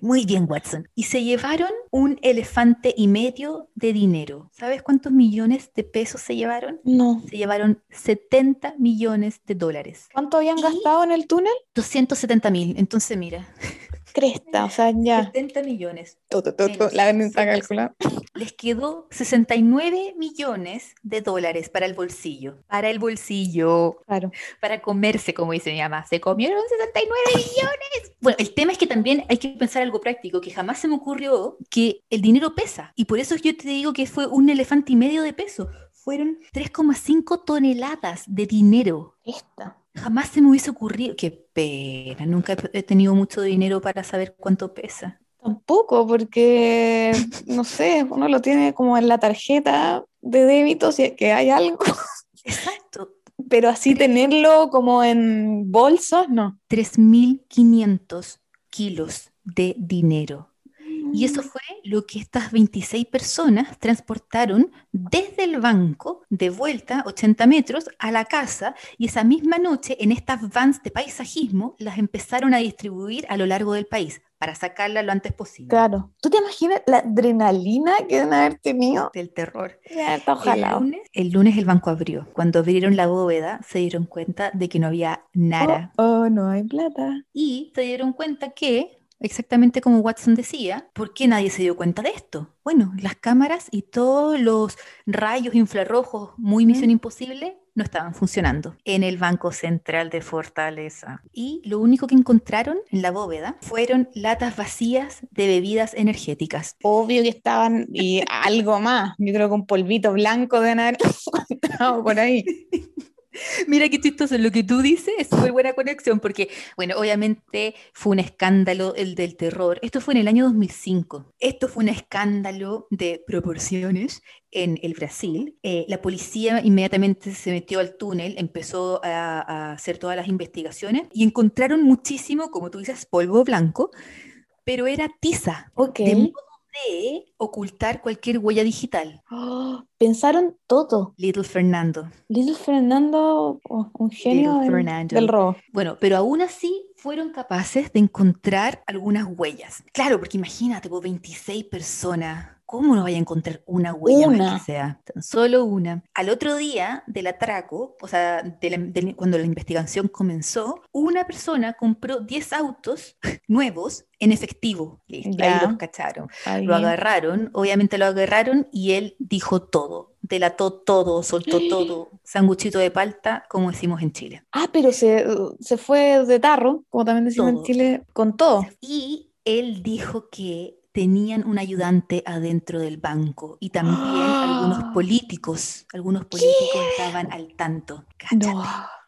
Muy bien, Watson. Y se llevaron un elefante y medio de dinero. ¿Sabes cuántos millones de pesos se llevaron? No. Se llevaron 70 millones de dólares. ¿Cuánto habían Y- gastado en el túnel? 270 mil. Entonces, mira, *laughs* Cresta, o sea, ya. 70 millones. Tu, tu, Menos. La ven está calculada. Les quedó 69 millones de dólares para el bolsillo. Para el bolsillo. Claro. para comerse, como dice mi mamá. Se comieron 69 millones. Bueno, el tema es que también hay que pensar algo práctico, que jamás se me ocurrió que el dinero pesa. Y por eso yo te digo que fue un elefante y medio de peso. Fueron 3,5 toneladas de dinero. Esta. Jamás se me hubiese ocurrido. Qué pena, nunca he tenido mucho dinero para saber cuánto pesa. Tampoco, porque, no sé, uno lo tiene como en la tarjeta de débito, si es que hay algo, Exacto. pero así tenerlo como en bolsos, no. 3.500 kilos de dinero. Y eso fue lo que estas 26 personas transportaron desde el banco de vuelta 80 metros a la casa y esa misma noche en estas vans de paisajismo las empezaron a distribuir a lo largo del país para sacarla lo antes posible Claro. ¿Tú te imaginas la adrenalina que deben haber tenido? del terror. Ya El ojalá. lunes, el lunes el banco abrió. Cuando abrieron la bóveda se dieron cuenta de que no había nada. Oh, oh, no hay plata. Y se dieron cuenta que, exactamente como Watson decía, ¿por qué nadie se dio cuenta de esto? Bueno, las cámaras y todos los rayos infrarrojos muy misión imposible no estaban funcionando en el Banco Central de Fortaleza. Y lo único que encontraron en la bóveda fueron latas vacías de bebidas energéticas. Obvio que estaban, y *laughs* algo más. Yo creo que un polvito blanco deben haber *laughs* encontrado por ahí. *laughs* *laughs* Mira qué chistoso, lo que tú dices es súper buena conexión, porque, bueno, obviamente fue un escándalo el del terror. Esto fue en el año 2005. Esto fue un escándalo de proporciones en el Brasil. Eh, la policía inmediatamente se metió al túnel, empezó a, a hacer todas las investigaciones y encontraron muchísimo, como tú dices, polvo blanco, pero era tiza, Ok. de modo de ocultar cualquier huella digital. Oh, pensaron todo. Little Fernando. Little Fernando, oh, un genio Little del, Fernando. del robo. Bueno, pero aún así fueron capaces de encontrar algunas huellas. Claro, porque imagínate, pues 26 personas. ¿Cómo no vaya a encontrar una huella más Una. que sea? Tan solo una. Al otro día del atraco, o sea, de la- de- cuando la investigación comenzó, una persona compró 10 autos *laughs* nuevos en efectivo. Listo, Ya. Ahí los cacharon. Ahí. Lo agarraron, obviamente lo agarraron y él dijo todo. delató todo, soltó *gasps* todo, sanguchito de palta, como decimos en Chile. Ah, pero se, se fue de tarro, como también decimos en. Chile, con todo. Y él dijo que tenían un ayudante adentro del banco y también algunos *gasps* políticos, algunos políticos ¿Qué? estaban al tanto.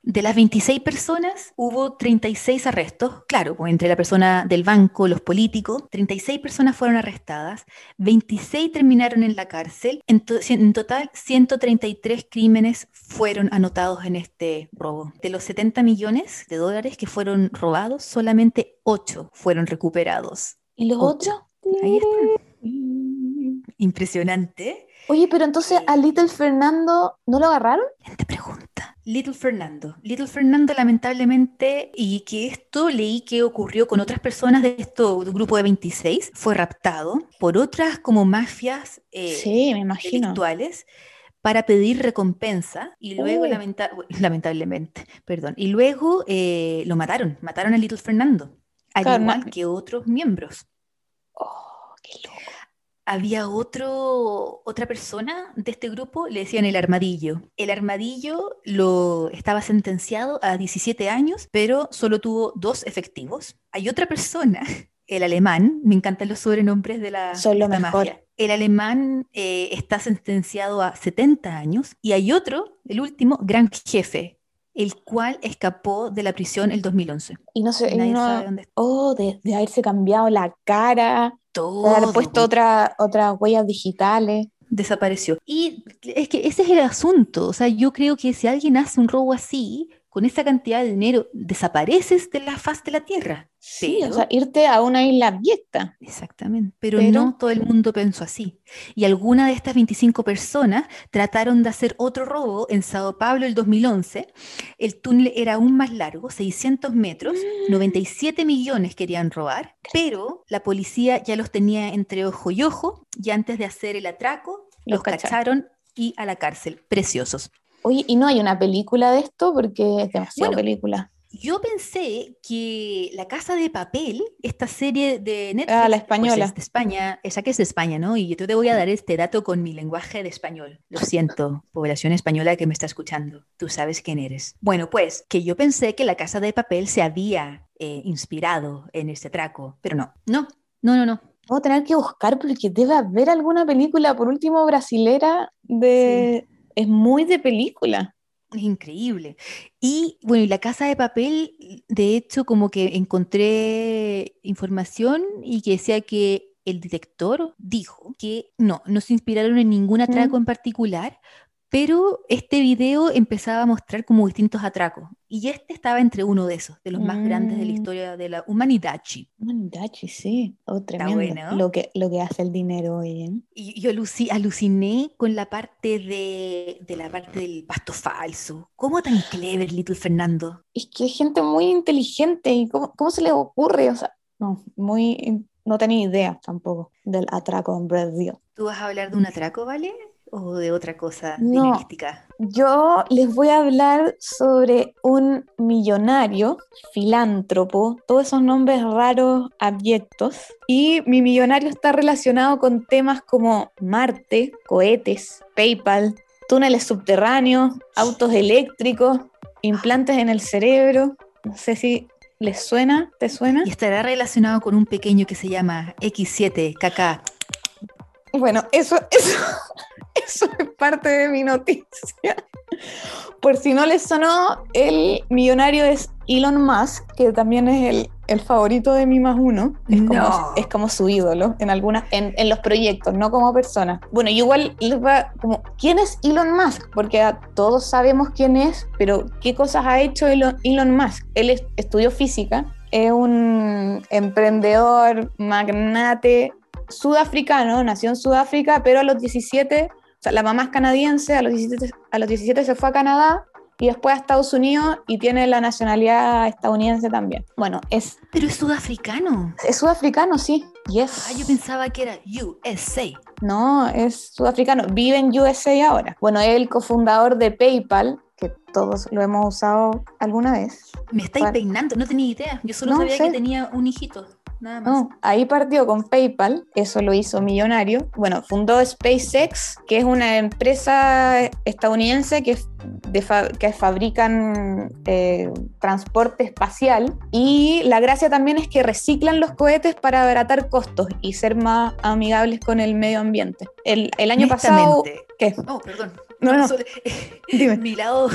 De las 26 personas, hubo 36 arrestos. Claro, pues entre la persona del banco, los políticos, 36 personas fueron arrestadas, 26 terminaron en la cárcel. En, to en, total, 133 crímenes fueron anotados en este robo. De los 70 millones de dólares que fueron robados, solamente 8 fueron recuperados. ¿Y los 8? Ahí está. Impresionante. Oye, pero entonces a Little Fernando no lo agarraron? Te pregunta. Little Fernando. Little Fernando, lamentablemente, y que esto leí que ocurrió con otras personas de este grupo de 26, fue raptado por otras como mafias eh, sí, me imagino. delictuales para pedir recompensa y luego, Oh. lamenta- *laughs* lamentablemente, perdón, y luego eh, lo mataron, mataron a Little Fernando, al igual que otros miembros. Oh, qué loco. había otro, otra persona de este grupo, le decían el armadillo. El armadillo lo estaba sentenciado a 17 años, pero solo tuvo dos efectivos. Hay otra persona, *laughs* el alemán, me encantan los sobrenombres de la, Son lo de esta mejor. mafia. El alemán eh, está sentenciado a 70 años y hay otro, el último, gran jefe, el cual escapó de la prisión el 2011. Y no sé, y Nadie no- sabe dónde está. oh, de, de haberse cambiado la cara, de haber Todo, puesto otra, otras huellas digitales. desapareció. Y es que ese es el asunto. O sea, yo creo que si alguien hace un robo así, con esa cantidad de dinero, desapareces de la faz de la tierra. Sí, o sea, irte a una isla abierta. Exactamente. Pero, Pero- no todo el mundo pensó así. Y algunas de estas 25 personas trataron de hacer otro robo en Sao Paulo el 2011. El túnel era aún más largo, 600 metros, 97 millones querían robar, pero la policía ya los tenía entre ojo y ojo y antes de hacer el atraco, Los los, cacharon. cacharon y a la cárcel. Preciosos. Oye, ¿y no hay una película de esto? Porque es demasiado Bueno, película. Yo pensé que La Casa de Papel, esta serie de Netflix, Ah, la pues, española. es de España, esa que es de España, ¿no? Y yo te voy a dar este dato con mi lenguaje de español. Lo *laughs* siento, población española que me está escuchando. Tú sabes quién eres. Bueno, pues que yo pensé que La Casa de Papel se había eh, inspirado en este atraco, pero no, no, no, no, no. Voy a tener que buscar porque debe haber alguna película, por último, brasilera de... Es muy de película. Es increíble. Y bueno, y la casa de papel, de hecho, como que encontré información y que decía que el director dijo que no, no se inspiraron en ningún atraco Mm. en particular, pero este video empezaba a mostrar como distintos atracos. Y este estaba entre uno de esos, de los más grandes de la Mm. historia de la humanidad. Mandachi, sí. Oh, tremendo. bueno. Lo que, lo que hace el dinero hoy, ¿eh? Y yo aluci- aluciné con la parte de, de la parte del pasto falso. ¿Cómo tan clever, Little Fernando? Es que es gente muy inteligente y cómo, cómo se le ocurre, o sea, no, muy, no tenía idea tampoco del atraco en Brasil. ¿Tú vas a hablar de un atraco, vale? ¿O de otra cosa No. dinerística? Yo les voy a hablar sobre un millonario, filántropo, todos esos nombres raros, abyectos. Y mi millonario está relacionado con temas como Marte, cohetes, PayPal, túneles subterráneos, autos eléctricos, implantes en el cerebro. No sé si les suena, ¿te suena? Y estará relacionado con un pequeño que se llama X7KK. Bueno, eso, eso, *laughs* eso es parte de mi noticia. Por si no les sonó, el millonario es Elon Musk, que también es el, el favorito de mi más uno. Es como, No. es como su ídolo en algunas, en, en los proyectos, no como persona. Bueno, y igual les va como, ¿quién es Elon Musk? Porque todos sabemos quién es, pero ¿qué cosas ha hecho Elon, Elon Musk? Él es- estudió física, es un emprendedor, magnate, sudafricano, nació en Sudáfrica, pero a los 17, o sea, la mamá es canadiense, a los 17, a los 17 se fue a Canadá y después a Estados Unidos y tiene la nacionalidad estadounidense también. Bueno, es, Pero es sudafricano. es sudafricano, sí. Yes. Ah, yo pensaba que era USA. No, es sudafricano. Vive en USA ahora. Bueno, es el cofundador de PayPal, que todos lo hemos usado alguna vez. Me estáis Bueno. peinando, no tenía idea. Yo solo No sabía sé. que tenía un hijito. Nada más. ahí partió con PayPal, eso lo hizo millonario. Bueno, fundó SpaceX, que es una empresa estadounidense que, que fabrican eh, transporte espacial. Y la gracia también es que reciclan los cohetes para abaratar costos y ser más amigables con el medio ambiente. El, el año pasado... ¿Qué? Oh, perdón. No, no. *laughs* Dime. Mi lado,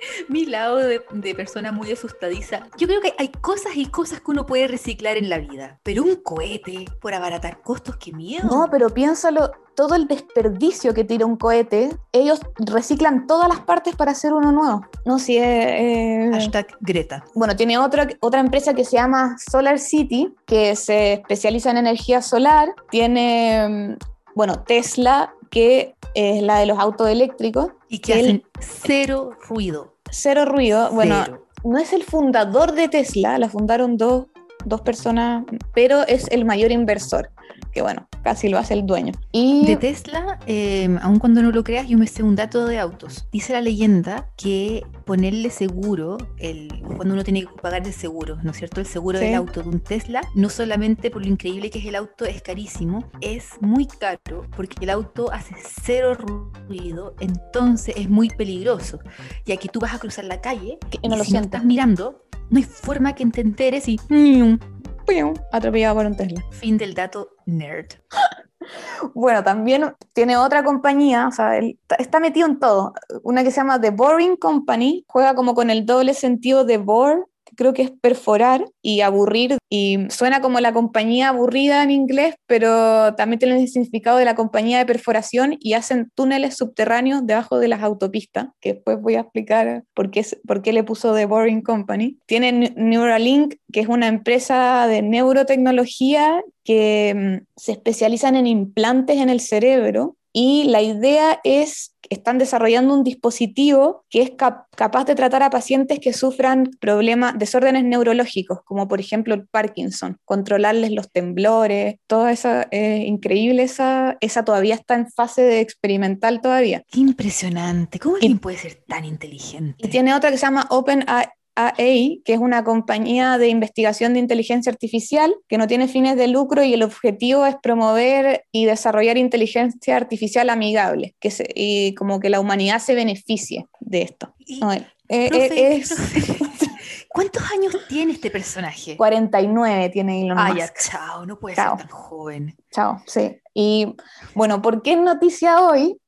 *laughs* mi lado de, persona muy asustadiza. Yo creo que hay cosas y cosas que uno puede reciclar en la vida. Pero un cohete por abaratar costos, qué miedo. No, pero piénsalo, todo el desperdicio que tira un cohete, ellos reciclan todas las partes para hacer uno nuevo. No, si es... Hashtag Greta. Bueno, tiene otra, otra empresa que se llama Solar City, que se especializa en energía solar. Tiene, mm, bueno, Tesla que es la de los autos eléctricos. Y que, hacen cero ruido. Cero ruido. Bueno, no es el fundador de Tesla, la fundaron dos, dos personas, pero es el mayor inversor que bueno, casi lo hace el dueño. Y... De Tesla, eh, aun cuando no lo creas, yo me sé un dato de autos. Dice la leyenda que ponerle seguro, el, cuando uno tiene que pagar el seguro, ¿no es cierto? El seguro del auto de un Tesla, no solamente por lo increíble que es el auto, es carísimo, es muy caro porque el auto hace cero ruido, entonces es muy peligroso. Ya que tú vas a cruzar la calle y no lo si no estás mirando, no hay forma que te enteres y atropellado por un Tesla. Fin del dato nerd. *gasps* Bueno, también tiene otra compañía, o sea, está metido en todo. Una que se llama The Boring Company, juega como con el doble sentido de bore creo que es perforar y aburrir, y suena como la compañía aburrida en inglés, pero también tiene el significado de la compañía de perforación y hacen túneles subterráneos debajo de las autopistas, que después voy a explicar por qué, por qué le puso The Boring Company. Tienen Neuralink, que es una empresa de neurotecnología que mm, se especializan en implantes en el cerebro y la idea es están desarrollando un dispositivo que es capaz de tratar a pacientes que sufran problemas, desórdenes neurológicos, como por ejemplo el Parkinson, controlarles los temblores, toda esa, increíble, esa, esa todavía está en fase de experimental todavía. Qué impresionante, ¿cómo alguien puede ser tan inteligente? Y tiene otra que se llama Open AI, que es una compañía de investigación de inteligencia artificial que no tiene fines de lucro y el objetivo es promover y desarrollar inteligencia artificial amigable, que y como que la humanidad se beneficie de esto. Eh, eh, *laughs* ¿Cuántos años tiene este personaje? 49 tiene Elon Musk. Ah, chao, no puede ser tan joven. Chao, sí. Y bueno, ¿por qué noticia hoy?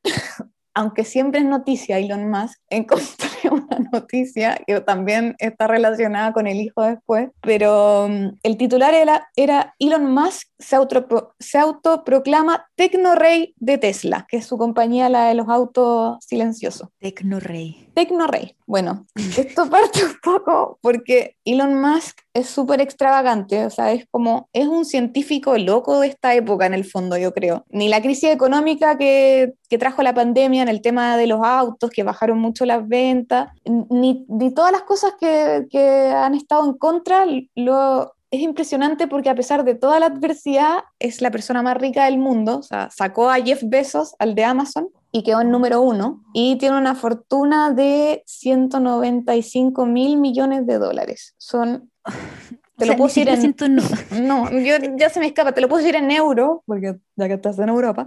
Aunque siempre es noticia Elon Musk, *laughs* encontré una noticia que también está relacionada con el hijo después, pero um, el titular era, era Elon Musk se, auto, se autoproclama Tecnorey de Tesla, que es su compañía, la de los autos silenciosos. Tecnorey. Tecnorey. Bueno, esto parte un poco porque Elon Musk es súper extravagante, o sea, es como, es un científico loco de esta época en el fondo, yo creo. Ni la crisis económica que, que trajo la pandemia en el tema de los autos, que bajaron mucho las ventas, ni, ni todas las cosas que, que han estado en contra lo, es impresionante porque a pesar de toda la adversidad, es la persona más rica del mundo. O sea, sacó a Jeff Bezos, al de Amazon, y quedó en número uno. Y tiene una fortuna de 195 mil millones de dólares. Son... *laughs* Te lo puedo decir en... *laughs* No, yo, ya se me escapa. Te lo puedo decir en euro, porque ya que estás en Europa.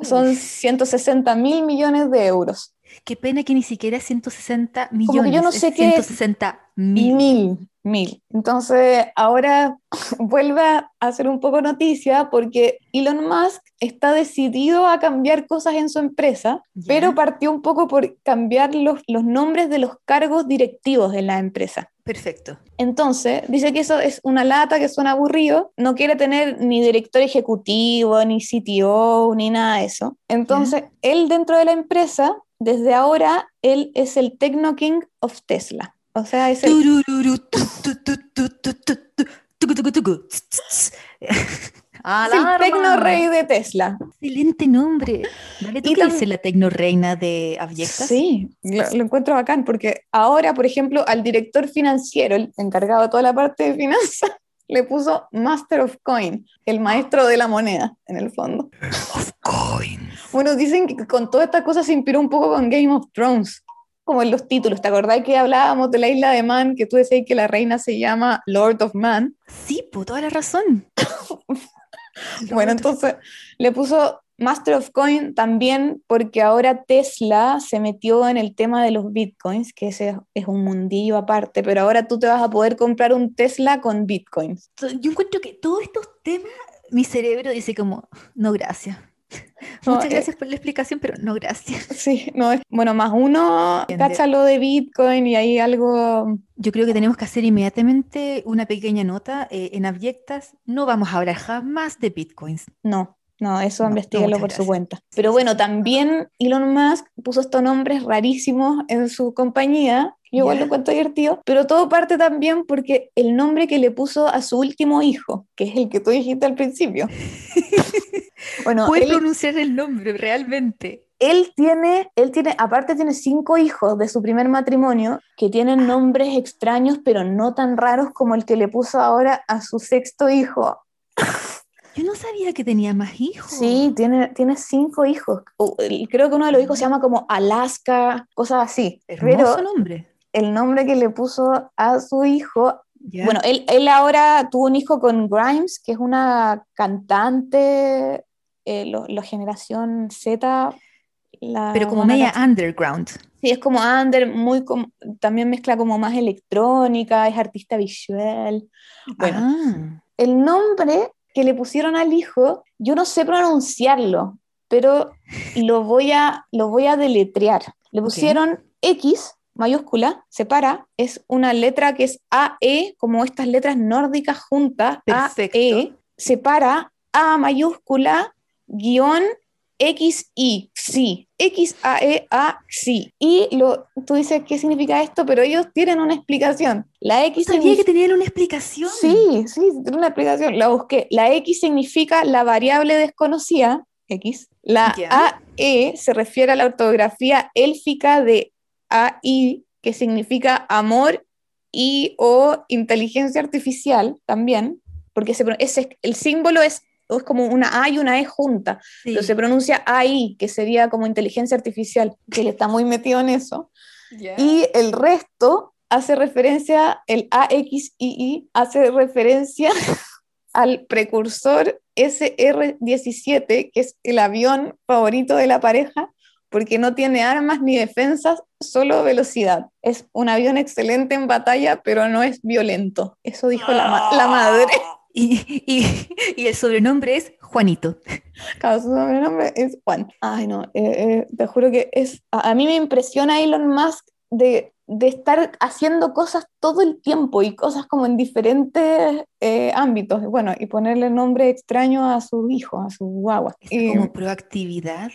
Son 160 mil millones de euros. Qué pena que ni siquiera 160 millones. Como que yo no sé qué. 160 mil. Mil, mil. Entonces, ahora *laughs* vuelve a ser un poco noticia porque Elon Musk está decidido a cambiar cosas en su empresa, pero partió un poco por cambiar los, los nombres de los cargos directivos de la empresa. Perfecto. Entonces, dice que eso es una lata que suena aburrido, no quiere tener ni director ejecutivo, ni CTO, ni nada de eso. Entonces, él dentro de la empresa desde ahora él es el Techno King of Tesla. O sea, es el... el Tecno Rey de Tesla. Excelente nombre. ¿Vale? ¿Tú qué la Tecno Reina de Abyectas? Sí, lo, lo, encuentro bacán porque ahora, por ejemplo, al director financiero, el encargado de toda la parte de finanzas, le puso Master of Coin, el maestro de la moneda, en el fondo. Of Coin. Bueno, dicen que con toda esta cosa se inspiró un poco con Game of Thrones. como en los títulos. ¿Te acordás que hablábamos de la isla de Man, que tú decías que la reina se llama Lord of Man? Sí, por toda la razón. *laughs* bueno, entonces le puso Master of Coin también porque ahora Tesla se metió en el tema de los bitcoins, que ese es un mundillo aparte, pero ahora tú te vas a poder comprar un Tesla con bitcoins. Yo encuentro que todos estos temas, mi cerebro dice como, no, gracias. *laughs* Muchas eh, gracias por la explicación, pero no gracias. *laughs* Sí, no es. Bueno, más uno, cacha lo de Bitcoin y hay algo. Yo creo que tenemos que hacer inmediatamente una pequeña nota eh, en abyectas. No vamos a hablar jamás de Bitcoins. No, no, eso no, investiguenlo por su cuenta. Pero bueno, también Elon Musk puso estos nombres rarísimos en su compañía. Yo igual lo cuento divertido, pero todo parte también porque el nombre que le puso a su último hijo, que es el que tú dijiste al principio. *laughs* bueno, puede pronunciar el nombre realmente. Él tiene, él tiene, aparte tiene cinco hijos de su primer matrimonio que tienen ah. nombres extraños, pero no tan raros como el que le puso ahora a su sexto hijo. *laughs* Yo no sabía que tenía más hijos. Sí, tiene, tiene cinco hijos. Creo que uno de los hijos se llama como Alaska, cosas así. Hermoso nombre. El nombre que le puso a su hijo Bueno, él, él, ahora tuvo un hijo con Grimes, que es una cantante, eh, la generación Z. La Pero como media underground. Sí, es como under, muy también mezcla como más electrónica, es artista visual. Bueno, ah. el nombre que le pusieron al hijo, yo no sé pronunciarlo, pero lo voy a, lo voy a deletrear. Le pusieron X mayúscula, separa, es una letra que es AE, como estas letras nórdicas juntas, AE, separa A mayúscula, guion XI, sí, X, A, E, A, sí. Y lo, tú dices, ¿qué significa esto? Pero ellos tienen una explicación. La X ¿Sabía que tenían una explicación? Sí, sí, tiene una explicación. La busqué. La X significa la variable desconocida, X. La A, E se refiere a la ortografía élfica de AI, que significa amor y o inteligencia artificial también, porque ese, el símbolo es es como una A y una E junta, pero se pronuncia AI, que sería como inteligencia artificial, que él está muy metido en eso. Y el resto hace referencia, el AXII hace referencia *laughs* al precursor SR-17, que es el avión favorito de la pareja, porque no tiene armas ni defensas, solo velocidad. Es un avión excelente en batalla, pero no es violento. Eso dijo la, la madre. *laughs* Y, el sobrenombre es Juanito. Claro, su sobrenombre es Juan. Ay, no, eh, eh, te juro que es. A, mí me impresiona Elon Musk de, de, estar haciendo cosas todo el tiempo y cosas como en diferentes eh, ámbitos. Bueno, y ponerle nombre extraño a su hijo, a su guagua. Es como proactividad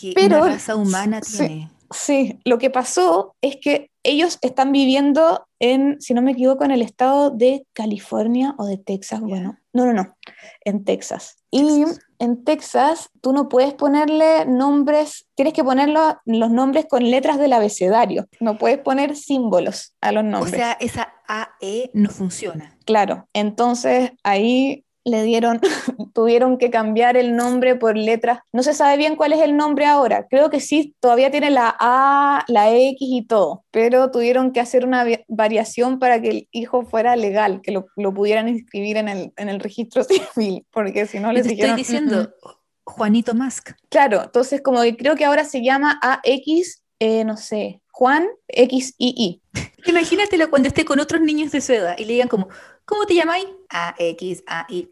que la raza humana tiene. Sí, lo que pasó es que ellos están viviendo en, si no me equivoco, en el estado de California o de Texas. Bueno, no, no, no, en Texas. Y en Texas tú no puedes ponerle nombres, tienes que poner los nombres con letras del abecedario, no puedes poner símbolos a los nombres. O sea, esa AE no funciona. Claro, entonces ahí le dieron, *laughs* tuvieron que cambiar el nombre por letras. No se sabe bien cuál es el nombre ahora. Creo que sí, todavía tiene la A, la X y todo, pero tuvieron que hacer una variación para que el hijo fuera legal, que lo, pudieran inscribir en el, en el registro *laughs* civil, porque si no les dijeron... Estoy diciendo, *laughs* Juanito Musk. Claro, entonces como que creo que ahora se llama AX, eh, no sé, Juan XII. Imagínatelo cuando esté con otros niños de su edad y le digan como, ¿cómo te llamáis? A, X, A, I.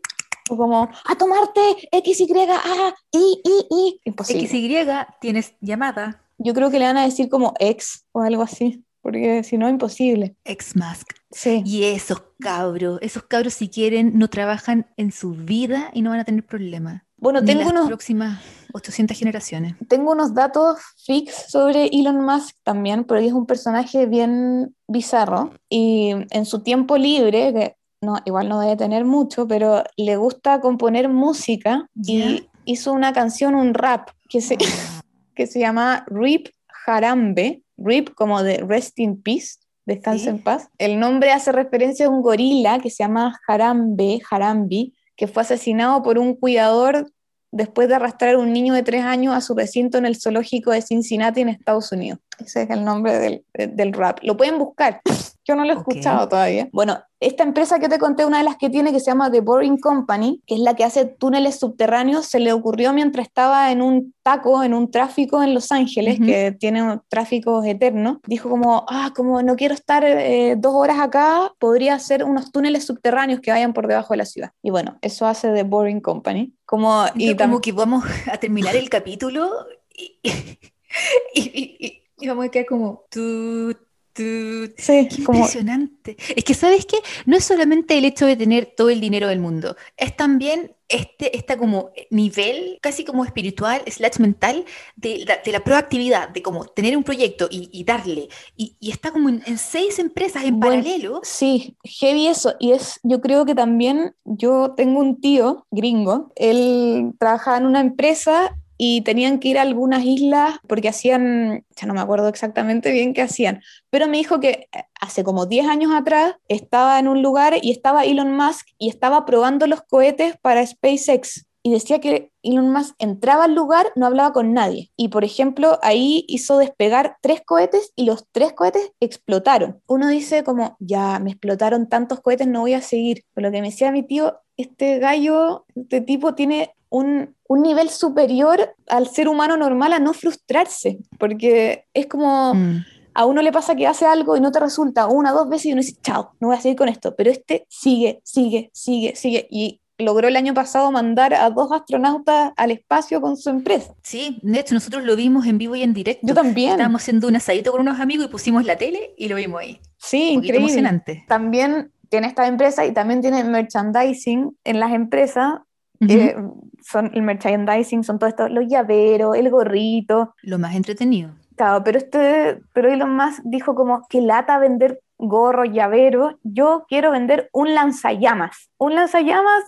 O como, a tomarte X, Y, A, I, I, I. Imposible. X, Y, tienes llamada. Yo creo que le van a decir como ex o algo así, porque si no, imposible. Ex mask. Sí. Y esos cabros, esos cabros si quieren no trabajan en su vida y no van a tener problemas. Bueno, tengo unos... próximas 800 generaciones. Tengo unos datos fix sobre Elon Musk también, porque es un personaje bien bizarro y en su tiempo libre, que no, igual no debe tener mucho, pero le gusta componer música y hizo una canción, un rap, que se, ah. *laughs* que se llama Rip Harambe, Rip como de Rest in Peace, Descansa en paz. El nombre hace referencia a un gorila que se llama Harambe, Harambi, que fue asesinado por un cuidador después de arrastrar a un niño de tres años a su recinto en el zoológico de Cincinnati en Estados Unidos. Ese es el nombre del, del rap. Lo pueden buscar. Yo no lo he escuchado todavía. Bueno, esta empresa que te conté, una de las que tiene, que se llama The Boring Company, que es la que hace túneles subterráneos, se le ocurrió mientras estaba en un taco, en un tráfico en Los Ángeles, que tiene tráficos eternos. Dijo como, ah, como no quiero estar eh, dos horas acá, podría hacer unos túneles subterráneos que vayan por debajo de la ciudad. Y bueno, eso hace The Boring Company. Como, y como que vamos a terminar el capítulo y, *laughs* y, y vamos a quedar como... Tú, Sí, Qué impresionante. Es que, ¿sabes qué? No es solamente el hecho de tener todo el dinero del mundo, es también este, esta como nivel casi como espiritual, slash mental, de la, de la proactividad, de como tener un proyecto y, darle. Y, está como en, seis empresas en paralelo. Sí, heavy eso. Y es, yo creo que también yo tengo un tío gringo, él trabajaba en una empresa y tenían que ir a algunas islas porque hacían, ya no me acuerdo exactamente bien qué hacían, pero me dijo que eh, hace como 10 años atrás estaba en un lugar y estaba Elon Musk y estaba probando los cohetes para SpaceX. Y decía que Elon Musk entraba al lugar, no hablaba con nadie. Y por ejemplo, ahí hizo despegar tres cohetes y los tres cohetes explotaron. Uno dice como, ya, me explotaron tantos cohetes, no voy a seguir. Pero lo que me decía mi tío, este gallo, este tipo tiene un, nivel superior al ser humano normal a no frustrarse, porque es como... Mm. A uno le pasa que hace algo y no te resulta una, dos veces y uno dice, chao, no voy a seguir con esto. Pero este sigue, sigue, sigue, sigue. Y logró el año pasado mandar a dos astronautas al espacio con su empresa. Sí, de hecho nosotros lo vimos en vivo y en directo. Yo también. Estábamos haciendo un asadito con unos amigos y pusimos la tele y lo vimos ahí. Sí, increíble. emocionante. También tiene esta empresa y también tiene merchandising en las empresas eh, son el merchandising, son todo esto, los llaveros, el gorrito. Lo más entretenido. Claro, pero este, pero Elon Musk dijo como que lata vender gorro, llavero, yo quiero vender un lanzallamas. Un lanzallamas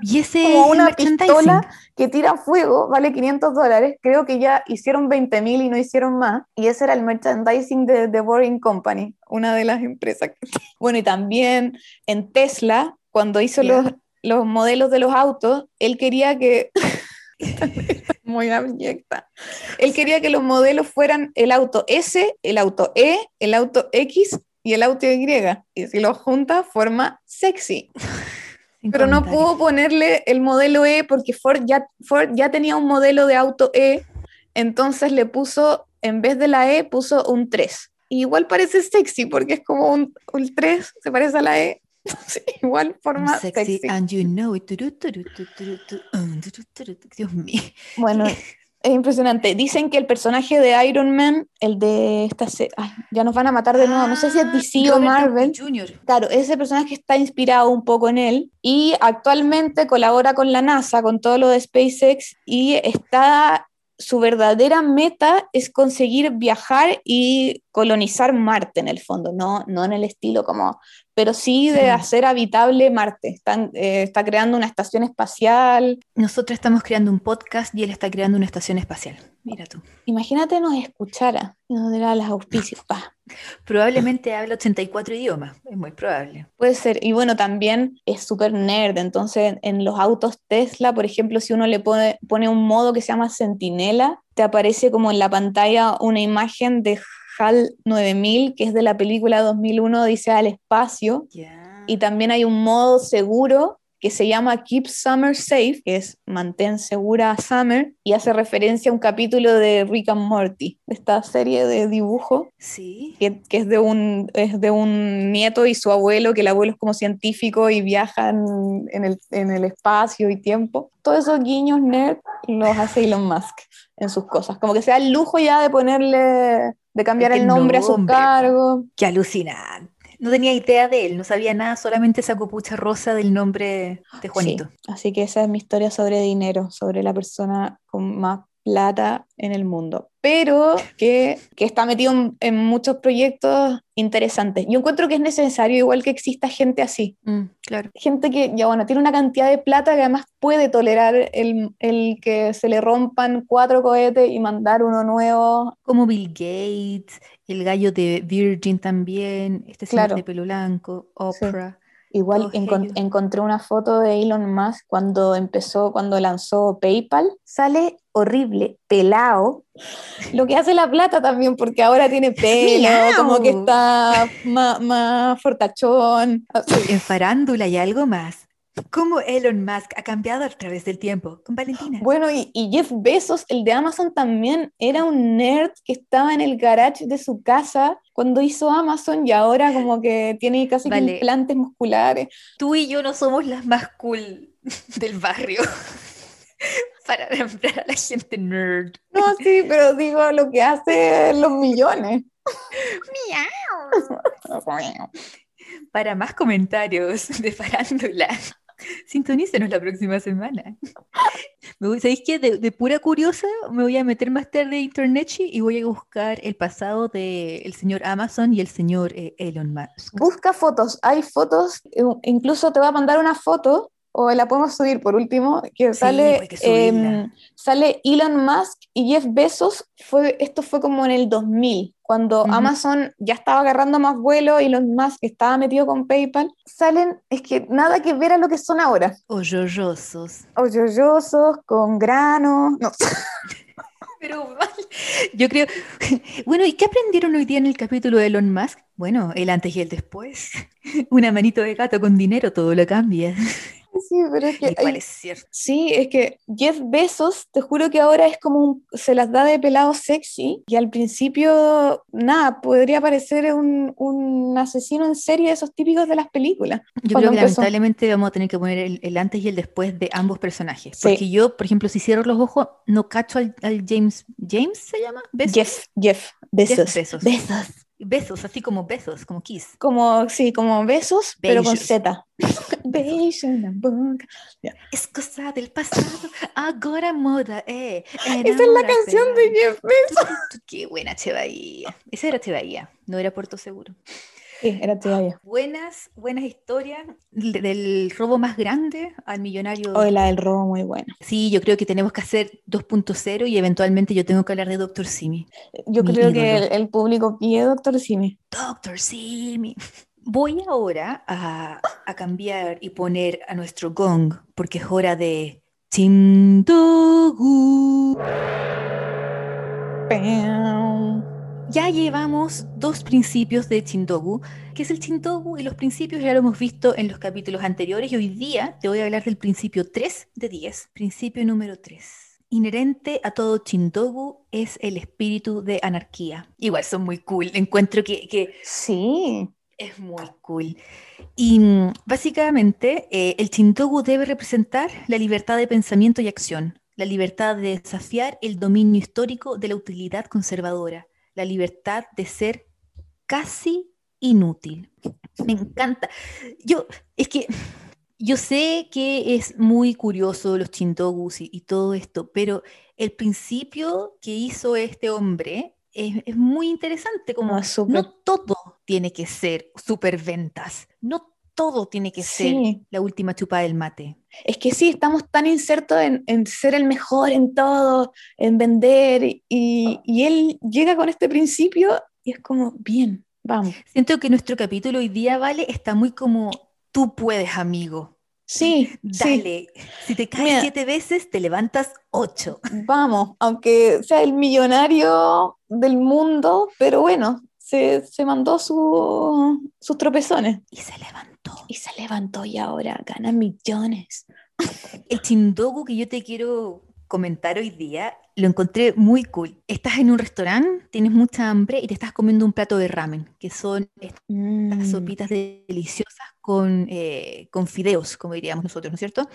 y ese *laughs* como una pistola que tira fuego, vale 500 dólares. Creo que ya hicieron 20 mil y no hicieron más. Y ese era el merchandising de The Boring Company, una de las empresas. *laughs* Bueno, y también en Tesla, cuando hizo los, los modelos de los autos, él quería que... *laughs* muy abyecta. Él quería que los modelos fueran el auto S, el auto E, el auto X y el auto Y. Y si los junta, forma sexy. *laughs* Pero no pudo ponerle el modelo E porque Ford ya, Ford ya tenía un modelo de auto E, entonces le puso, en vez de la E, puso un 3. igual parece sexy porque es como un, un 3, se parece a la E, *laughs* igual forma sexy, And you know it. Dios mío. Bueno, *laughs* es impresionante. Dicen que el personaje de Iron Man, el de esta ay, ya nos van a matar de nuevo, no sé si es ah, DC o Marvel. Junior. Claro, ese personaje está inspirado un poco en él y actualmente colabora con la NASA, con todo lo de SpaceX y está su verdadera meta es conseguir viajar y colonizar Marte en el fondo, no, no en el estilo como pero sí de hacer habitable Marte. Están, eh, está creando una estación espacial. Nosotros estamos creando un podcast y él está creando una estación espacial. Mira tú. Imagínate nos escuchara y nos diera las auspicios. Probablemente habla 84 idiomas, es muy probable. Puede ser. Y bueno, también es súper nerd. Entonces, en los autos Tesla, por ejemplo, si uno le pone, pone un modo que se llama Sentinela, te aparece como en la pantalla una imagen de HAL 9000, que es de la película 2001, dice al espacio. Y también hay un modo seguro que se llama Keep Summer Safe, que es mantén segura a Summer, y hace referencia a un capítulo de Rick and Morty, de esta serie de dibujo, sí. que, es, de un, es de un nieto y su abuelo, que el abuelo es como científico y viajan en el, en el espacio y tiempo. Todos esos guiños nerd los hace Elon Musk en sus cosas, como que sea el lujo ya de ponerle de cambiar el nombre, a su cargo. Qué alucinante. No tenía idea de él, no sabía nada, solamente esa copucha rosa del nombre de Juanito. así que esa es mi historia sobre dinero, sobre la persona con más plata en el mundo, pero que, que está metido en, muchos proyectos interesantes. Yo encuentro que es necesario igual que exista gente así. Mm, claro. Gente que, ya bueno, tiene una cantidad de plata que además puede tolerar el, el, que se le rompan cuatro cohetes y mandar uno nuevo. Como Bill Gates, el gallo de Virgin también, este señor de pelo blanco, Oprah. Igual encontré una foto de Elon Musk cuando empezó, cuando lanzó PayPal. Sale horrible, pelado. Lo que hace la plata también, porque ahora tiene *laughs* pelo, como que está más, más fortachón. En farándula y algo más. ¿Cómo Elon Musk ha cambiado a través del tiempo? Con Valentina. Bueno, y, y Jeff Bezos, el de Amazon, también era un nerd que estaba en el garage de su casa cuando hizo Amazon y ahora como que tiene casi Vale. implantes musculares. Tú y yo no somos las más cool *laughs* del barrio. *laughs* Para nombrar a la gente nerd. No, sí, pero digo lo que hace los millones. *laughs* Para más comentarios de farándula, sintonícenos la próxima semana. Me ¿Sabéis qué? De, de pura curiosa me voy a meter más tarde a internet y voy a buscar el pasado del señor Amazon y el señor eh, Elon Musk. Busca fotos, hay fotos, eh, incluso te voy a mandar una foto, o la podemos subir por último, que Sí, sale, que em, sale Elon Musk y Jeff Bezos, fue, esto fue como en el 2000, cuando. Amazon ya estaba agarrando más vuelo, Elon Musk estaba metido con PayPal, salen, es que nada que ver a lo que son ahora, Hoyoyosos. hoyoyosos, con granos, no, *laughs* Pero mal. Yo creo. *laughs* Bueno, ¿y qué aprendieron hoy día en el capítulo de Elon Musk? Bueno, el antes y el después. *laughs* Una manito de gato con dinero todo lo cambia. *laughs* sí, pero es que... Y cuál hay- es cierto. Sí, es que Jeff Bezos, te juro que ahora es como un- se las da de pelado sexy y al principio, nada, podría parecer un, un asesino en serie de esos típicos de las películas. Yo creo que empezó. lamentablemente vamos a tener que poner el, el antes y el después de ambos personajes. Sí. Porque yo, por ejemplo, si cierro los ojos, no cacho al, al James. ¿James se llama? ¿Bezos? Jeff, Jeff Jeff Bezos. Bezos. Besos, así como besos, como kiss. Como, sí, como besos, pero con Beijos. Z. *laughs* Beijos en la boca. Es cosa del pasado, ahora moda, eh. Esa es la canción de Jeff Bezos. Qué buena Che Bahía. Esa era Che Bahía, no era Puerto Seguro. Sí, era tía ella. Buenas, buenas historias de- del robo más grande al millonario. O la del robo muy buena. Sí, yo creo que tenemos que hacer 2.0 y eventualmente yo tengo que hablar de Doctor Simi. Yo Mi creo que el, público pide Doctor Simi. Doctor Simi. Voy ahora a, a cambiar y poner a nuestro gong porque es hora de Chindogu. Pam. Ya llevamos dos principios de Chindogu, que es el Chindogu y los principios ya lo hemos visto en los capítulos anteriores y hoy día te voy a hablar del principio 3 de 10. Principio número 3. Inherente a todo Chindogu es el espíritu de anarquía. Igual son muy cool, encuentro que, que Sí. es muy cool. Y mm, básicamente eh, el Chindogu debe representar la libertad de pensamiento y acción, la libertad de desafiar el dominio histórico de la utilidad conservadora, la libertad de ser casi inútil. Me encanta. Yo, es que yo sé que es muy curioso los Chindogus y, y todo esto, pero el principio que hizo este hombre es, es muy interesante, como No, súper. no todo tiene que ser superventas, no todo tiene que ser Sí. la última chupa del mate. Es que sí, estamos tan insertos en, en ser el mejor en todo, en vender, y, y él llega con este principio y es como, bien, vamos. Siento que nuestro capítulo hoy día, Vale, está muy como, tú puedes, amigo, Sí, sí, dale, si te caes Mira. siete veces, te levantas ocho. vamos, aunque sea el millonario del mundo, pero bueno, se, se mandó su- sus tropezones. Y se levantó. Y se levantó y ahora gana millones. El chindogu que yo te quiero comentar hoy día, lo encontré muy cool. Estás en un restaurante, tienes mucha hambre y te estás comiendo un plato de ramen, que son estas Mm, sopitas de- deliciosas con, eh, con fideos, como diríamos nosotros, ¿no es cierto?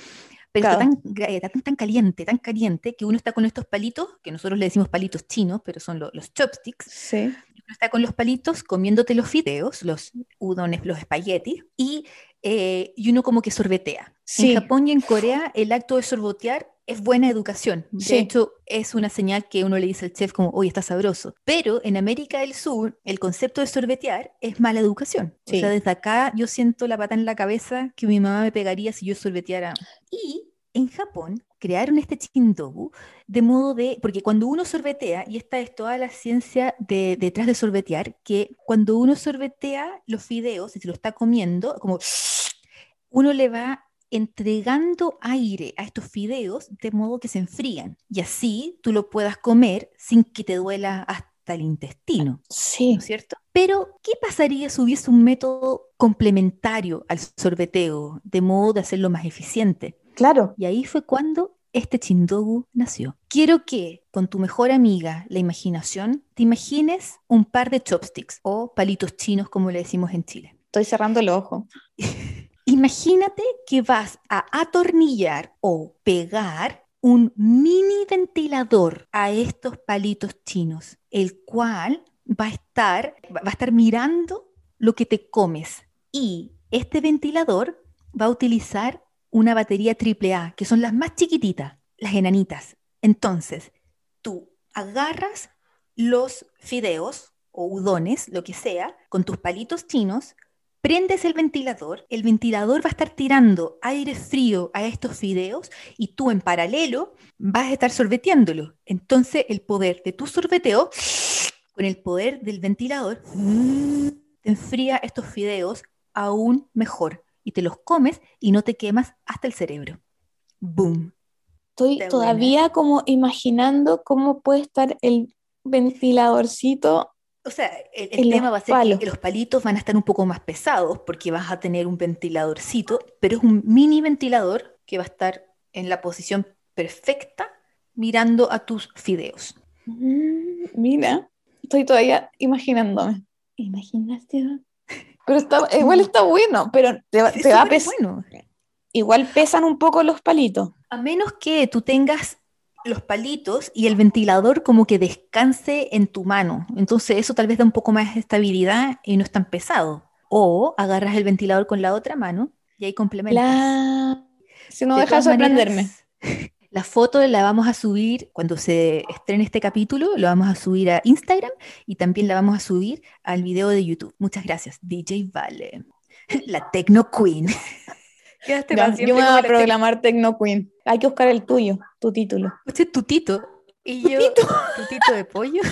Pero está tan, eh, tan, tan caliente, tan caliente, que uno está con estos palitos, que nosotros le decimos palitos chinos, pero son lo- los chopsticks, Sí. uno está con los palitos comiéndote los fideos, los udones, los espaguetis, y, eh, y uno como que sorbetea. Sí. En Japón y en Corea el acto de sorbotear es buena educación. De Sí. hecho, es una señal que uno le dice al chef como, hoy está sabroso. Pero en América del Sur, el concepto de sorbetear es mala educación. O sea, desde acá yo siento la pata en la cabeza que mi mamá me pegaría si yo sorbeteara. Y en Japón crearon este chindogu de modo de, porque cuando uno sorbetea, y esta es toda la ciencia de, detrás de sorbetear, que cuando uno sorbetea los fideos y se lo está comiendo, como uno le va entregando aire a estos fideos de modo que se enfrían y así tú lo puedas comer sin que te duela hasta el intestino. Sí. ¿no es cierto? Pero, ¿qué pasaría si hubiese un método complementario al sorbeteo, de modo de hacerlo más eficiente? Claro. Y ahí fue cuando este chindogu nació. Quiero que con tu mejor amiga, la imaginación, te imagines un par de chopsticks o palitos chinos como le decimos en Chile. Estoy cerrando el ojo. *laughs* Imagínate que vas a atornillar o pegar un mini ventilador a estos palitos chinos, el cual va a estar, mirando lo que te comes. Y este ventilador va a utilizar una batería AAA, que son las más chiquititas, las enanitas. Entonces, tú agarras los fideos o udones, lo que sea, con tus palitos chinos, prendes el ventilador, el ventilador va a estar tirando aire frío a estos fideos y tú en paralelo vas a estar sorbeteándolo. Entonces, el poder de tu sorbeteo con el poder del ventilador te enfría estos fideos aún mejor y te los comes y no te quemas hasta el cerebro. Boom. Estoy Está todavía como imaginando cómo puede estar el ventiladorcito. O sea, el, tema va a ser palos. que los palitos van a estar un poco más pesados porque vas a tener un ventiladorcito, pero es un mini ventilador que va a estar en la posición perfecta mirando a tus fideos. Mm, Mira, estoy todavía imaginándome. Imaginaste. Pero está, *laughs* igual está bueno, pero te, va- Es te va a súper pes- bueno. igual pesan un poco los palitos. A menos que tú tengas los palitos y el ventilador como que descanse en tu mano. Entonces eso tal vez da un poco más de estabilidad y no es tan pesado. O agarras el ventilador con la otra mano y ahí complementas. La... Si no De deja sorprenderme. maneras, *laughs* La foto la vamos a subir cuando se estrene este capítulo, lo vamos a subir a Instagram y también la vamos a subir al video de YouTube. Muchas gracias, DJ Vale. *laughs* La Tecno Queen. *laughs* Quedaste Ya, yo me voy a la programar Tecno Queen. Hay que buscar el tuyo, tu título. Este es tutito. Y yo, tutito *laughs* de pollo. *laughs*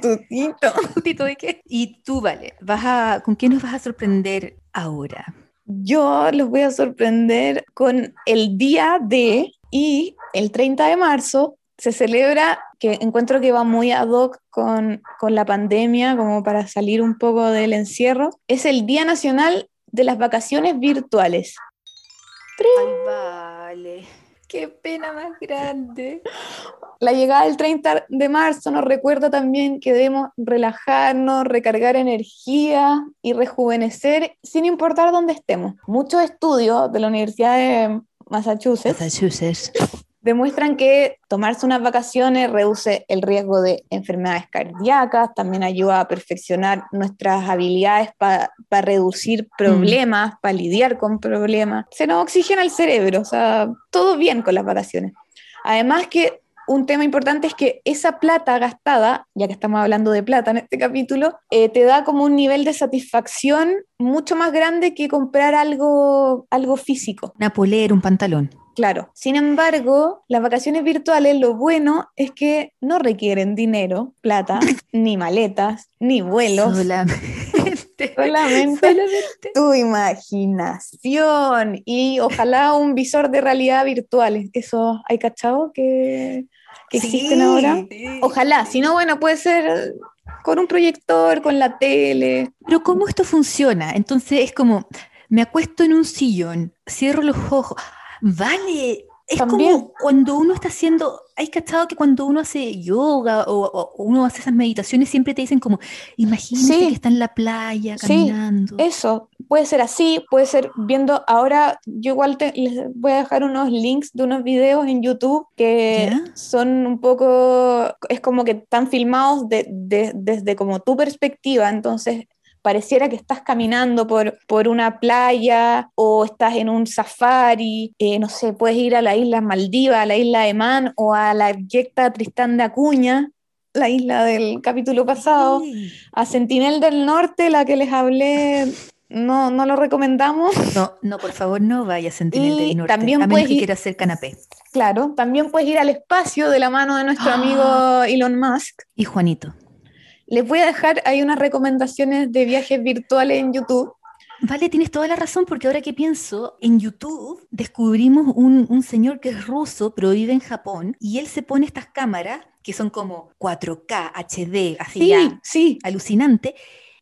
Tu tito. *laughs* ¿Tutito de qué? Y tú, Vale, vas a, ¿con qué nos vas a sorprender ahora? Yo los voy a sorprender con el día de y el 30 de marzo se celebra, que encuentro que va muy ad hoc con, con la pandemia, como para salir un poco del encierro, es el Día Nacional de las Vacaciones Virtuales. Ay, vale. Qué pena más grande. La llegada del 30 de marzo nos recuerda también que debemos relajarnos, recargar energía y rejuvenecer sin importar dónde estemos. Muchos estudios de la Universidad de Massachusetts Massachusetts. Demuestran que tomarse unas vacaciones reduce el riesgo de enfermedades cardíacas, también ayuda a perfeccionar nuestras habilidades para reducir problemas, para lidiar con problemas. Se nos oxigena el cerebro, o sea, todo bien con las vacaciones. Además que un tema importante es que esa plata gastada, ya que estamos hablando de plata en este capítulo, eh, te da como un nivel de satisfacción mucho más grande que comprar algo, algo físico. Una polera, un pantalón. Claro. Sin embargo, las vacaciones virtuales, lo bueno es que no requieren dinero, plata, *laughs* ni maletas, ni vuelos. Solamente. *laughs* Solamente Solamente. tu imaginación y ojalá un visor de realidad virtual. Eso, ¿hay cachado que, que existen ahora? sí. Ojalá, si no, bueno, puede ser con un proyector, con la tele. Pero ¿cómo esto funciona? Entonces es como, me acuesto en un sillón, cierro los ojos. Vale, es También. como cuando uno está haciendo, hay cachado que cuando uno hace yoga o, o uno hace esas meditaciones siempre te dicen como, imagínate Sí. que está en la playa Sí, caminando. Eso, puede ser así, puede ser viendo, ahora yo igual te- les voy a dejar unos links de unos videos en YouTube que ¿Ya? son un poco, es como que están filmados de- de- desde como tu perspectiva, entonces pareciera que estás caminando por, por una playa o estás en un safari, eh, no sé, puedes ir a la isla Maldiva, a la isla de Man o a la abyecta Tristán de Acuña, la isla del capítulo pasado. Sí. A Sentinel del Norte, la que les hablé, no, no lo recomendamos. No, no, por favor, no vayas a Sentinel del Norte. también a menos puedes que ir- quieras hacer canapé. Claro, también puedes ir al espacio de la mano de nuestro Ah. amigo Elon Musk. Y Juanito. Les voy a dejar ahí unas recomendaciones de viajes virtuales en YouTube. Vale, tienes toda la razón, porque ahora que pienso, en YouTube descubrimos un, un señor que es ruso, pero vive en Japón, y él se pone estas cámaras que son como 4K, HD, así Sí, ya sí. alucinante,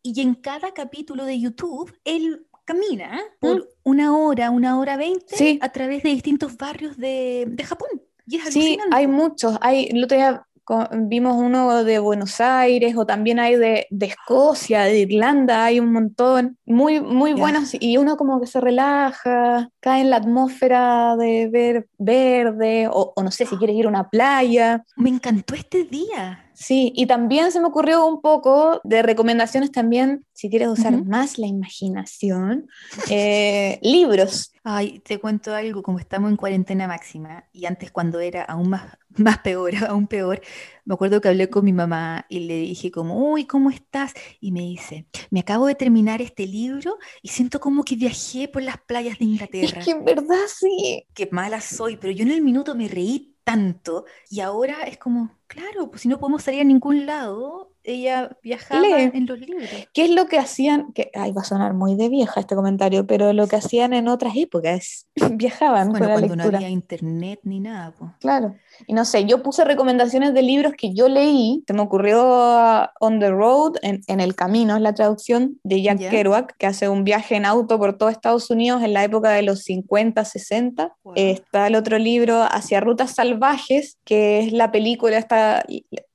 y en cada capítulo de YouTube él camina por Mm. una hora, una hora veinte Sí. a través de distintos barrios de, de Japón. Y es Sí, hay muchos. Hay, el otro día vimos uno de Buenos Aires o también hay de, de Escocia, de Irlanda, hay un montón. Muy, muy buenos. Y uno como que se relaja, cae en la atmósfera de ver verde o, o no sé si quieres ir a una playa. Me encantó este día. Sí, y también se me ocurrió un poco de recomendaciones también, si quieres usar más la imaginación, eh, *laughs* libros. Ay, te cuento algo, como estamos en cuarentena máxima y antes cuando era aún más, *laughs* más peor, *laughs* aún peor, me acuerdo que hablé con mi mamá y le dije como, uy, ¿cómo estás? Y me dice, me acabo de terminar este libro y siento como que viajé por las playas de Es Inglaterra. que en verdad sí. Qué mala soy, pero yo en el minuto me reí tanto y ahora es como, claro, pues si no podemos salir a ningún lado, ella viajaba Lee. en los libros. ¿Qué es lo que hacían? Que, ay, va a sonar muy de vieja este comentario, pero lo que hacían en otras épocas, *laughs* viajaban Bueno, con la cuando no había internet ni nada, pues. Claro. Y no sé, yo puse recomendaciones de libros que yo leí. Se me ocurrió ah, On the Road, en, en el camino, es la traducción de Jack. Kerouac, que hace un viaje en auto por todo Estados Unidos en la época de los 50, 60. Wow. Eh, está el otro libro, Hacia Rutas Salvajes, que es la película, esta,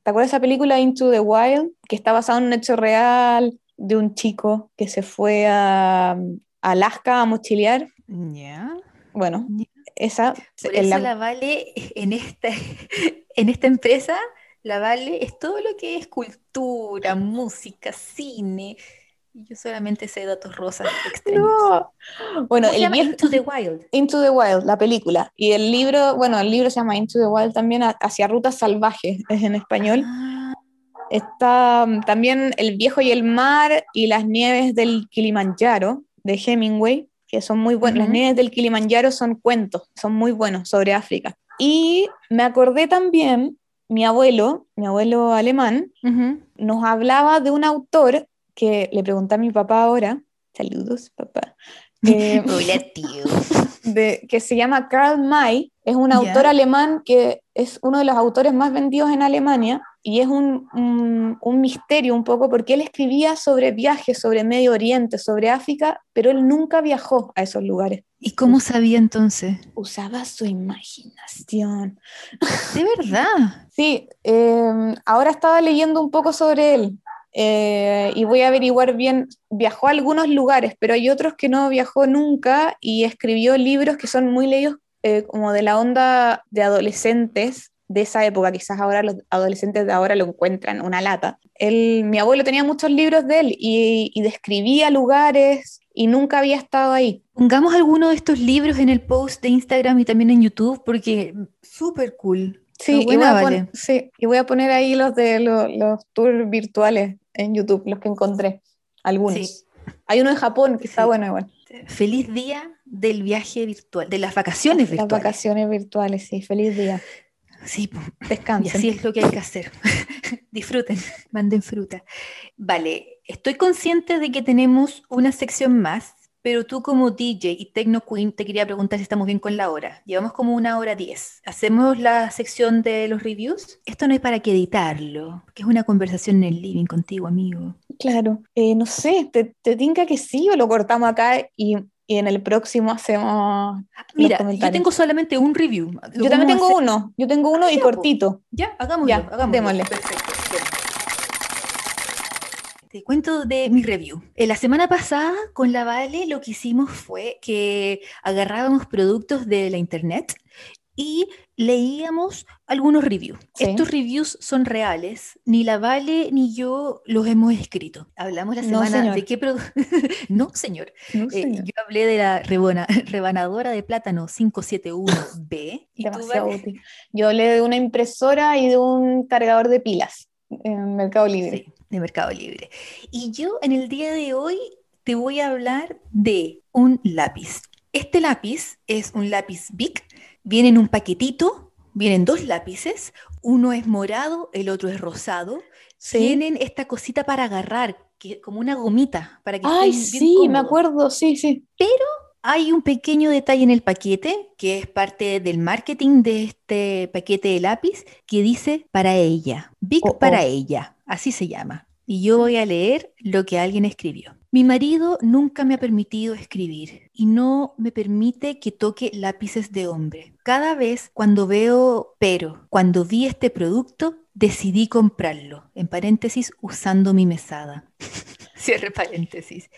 ¿te acuerdas de esa película Into the Wild? Que está basada en un hecho real de un chico que se fue a, a Alaska a mochilear. Ya. Bueno, esa... Por eso la- la Vale en esta, *laughs* en esta empresa, la Vale es todo lo que es cultura, música, cine. Yo solamente sé datos rosas *laughs* extraños. No. Bueno, ¿Cómo se el llama? Into the Wild. Into the Wild, la película. Y el libro, bueno, el libro se llama Into the Wild también, Hacia Rutas Salvajes, es en español. Ah, Está mm, también El viejo y el mar y las nieves del Kilimanjaro, de Hemingway, que son muy buenos. Las nieves del Kilimanjaro son cuentos, son muy buenos sobre África. Y me acordé también, mi abuelo, mi abuelo alemán, ujú. nos hablaba de un autor que le pregunté a mi papá ahora, saludos papá, *laughs* eh, Hola, tío. de- que se llama Karl May, es un autor alemán que es uno de los autores más vendidos en Alemania y es un, un- un misterio un poco porque él escribía sobre viajes, sobre Medio Oriente, sobre África, pero él nunca viajó a esos lugares. ¿Y cómo sabía entonces? Usaba su imaginación. De verdad. *laughs* Sí, eh, ahora estaba leyendo un poco sobre él eh, y voy a averiguar bien. Viajó a algunos lugares, pero hay otros que no viajó nunca y escribió libros que son muy leídos eh, como de la onda de adolescentes de esa época. Quizás ahora los adolescentes de ahora lo encuentran una lata. Él, mi abuelo tenía muchos libros de él y, y describía lugares y nunca había estado ahí. Pongamos alguno de estos libros en el post de Instagram y también en YouTube porque súper cool. Sí, Está y voy, buena, a vale. sí, y voy a poner ahí los de lo- los tours virtuales en YouTube, los que encontré, algunos. Sí. Hay uno en Japón que está Sí. bueno igual. Feliz día del viaje virtual, de las vacaciones Las virtuales. vacaciones virtuales, sí, feliz día. Sí, po. y Descansen. así es lo que hay que hacer. *laughs* Disfruten, manden fruta. Vale, estoy consciente de que tenemos una sección más, pero tú como DJ y Techno Queen te quería preguntar si estamos bien con la hora. Llevamos como una hora diez. ¿Hacemos la sección de los reviews? Esto no hay para que editarlo, que es una conversación en el living contigo, amigo. Claro. Eh, no sé, ¿te, te tinca que sí o lo cortamos acá y, y en el próximo hacemos... Mira, yo tengo solamente un review. Yo también tengo hacer- uno, yo tengo uno y ya, po. cortito. Ya, hagámoslo, Ya, hagámoslo. démosle. Perfecto. Te cuento de mi review. Eh, la semana pasada con la Vale lo que hicimos fue que agarrábamos productos de la internet y leíamos algunos reviews. Sí. Estos reviews son reales, ni la Vale ni yo los hemos escrito. Hablamos la No, semana señor. de qué producto. *laughs* no, señor. No, Eh, señor. yo hablé de la rebona- *laughs* rebanadora de plátano 571B. y Demasiado Vale, útil. Yo hablé de una impresora y de un cargador de pilas en Mercado Libre. Sí, de Mercado Libre. Y yo en el día de hoy te voy a hablar de un lápiz. Este lápiz es un lápiz Bic, viene en un paquetito, vienen dos lápices, uno es morado, el otro es rosado. Sí. Tienen esta cosita para agarrar que como una gomita para que Ay, estén bien sí, me acuerdo, sí, sí. Hay un pequeño detalle en el paquete, que es parte del marketing de este paquete de lápiz, que dice para ella, Big Oh, para oh. ella, así se llama. Y yo voy a leer lo que alguien escribió. Mi marido nunca me ha permitido escribir y no me permite que toque lápices de hombre. Cada vez cuando veo, pero cuando vi este producto, decidí comprarlo, en paréntesis, usando mi mesada. *laughs* *laughs* Cierre paréntesis.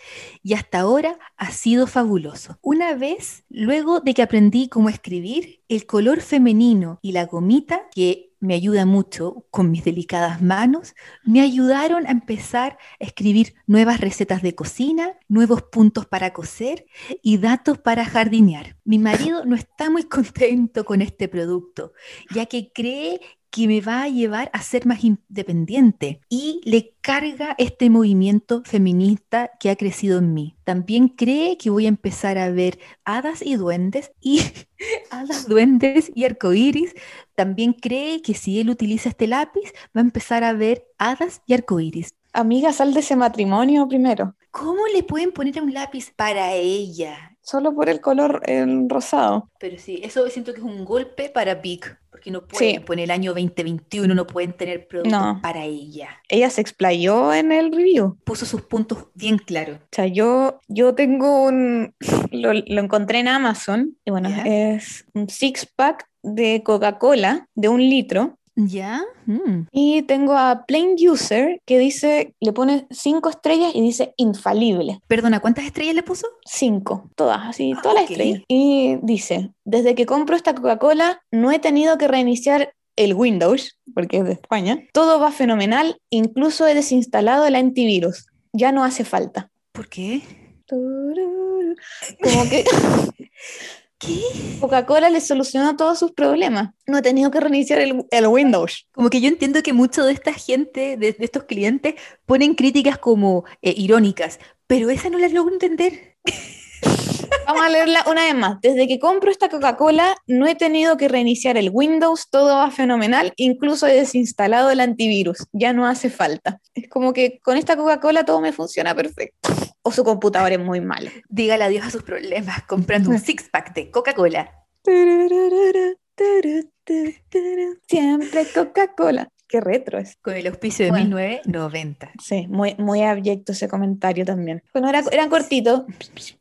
Y hasta ahora ha sido fabuloso. Una vez, luego de que aprendí cómo escribir, el color femenino y la gomita, que me ayuda mucho con mis delicadas manos, me ayudaron a empezar a escribir nuevas recetas de cocina, nuevos puntos para coser y datos para jardinear. Mi marido no está muy contento con este producto, ya que cree que me va a llevar a ser más independiente y le carga este movimiento feminista que ha crecido en mí. También cree que voy a empezar a ver hadas y duendes y *laughs* hadas, duendes y arcoíris. También cree que si él utiliza este lápiz va a empezar a ver hadas y arcoíris. Amiga, sal de ese matrimonio primero. ¿Cómo le pueden poner un lápiz para ella? Solo por el color el rosado. Pero sí, eso siento que es un golpe para Vic, porque no pueden, Sí. por el año 2021 no pueden tener productos No. para ella. Ella se explayó en el review. Puso sus puntos bien claros. O sea, yo, yo tengo un... *laughs* Lo, lo encontré en Amazon. Y bueno, Ya. es un six-pack de Coca-Cola de un litro. ¿Ya? Mm. Y tengo a Plain User que dice, le pone cinco estrellas y dice infalible. Perdona, ¿cuántas estrellas le puso? Cinco, todas, así, Ah, todas las ok. estrellas. Y dice, desde que compro esta Coca-Cola no he tenido que reiniciar el Windows, porque es de España. Todo va fenomenal, incluso he desinstalado el antivirus. Ya no hace falta. ¿Por qué? Como que *laughs* ¿Qué? Coca-Cola le solucionó todos sus problemas. No he tenido que reiniciar el, el Windows. Como que yo entiendo que mucho de esta gente, de, de estos clientes, ponen críticas como eh, irónicas, pero esa no las logro entender. *laughs* Vamos a leerla una vez más. Desde que compro esta Coca-Cola no he tenido que reiniciar el Windows, todo va fenomenal, incluso he desinstalado el antivirus, ya no hace falta. Es como que con esta Coca-Cola todo me funciona perfecto. O su computador es muy malo. Dígale adiós a sus problemas comprando un *laughs* six-pack de Coca-Cola. Siempre Coca-Cola. Qué retro es. Con el auspicio de Bueno. 1990. Sí, muy, muy abyecto ese comentario también. Bueno, era, eran cortitos.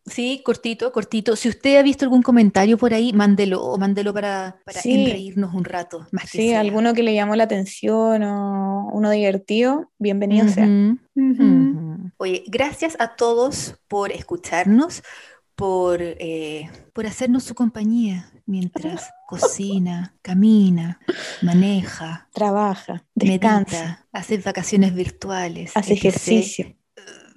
Sí, cortito, cortito. Si usted ha visto algún comentario por ahí, mándelo, mándelo para, para Sí. un rato. Más que Sí, sea. alguno que le llamó la atención o uno divertido, bienvenido sea. Oye, gracias a todos por escucharnos, por, eh, por hacernos su compañía mientras cocina, camina, maneja, Trabaja, descansa, hace vacaciones virtuales. hace ejercicio.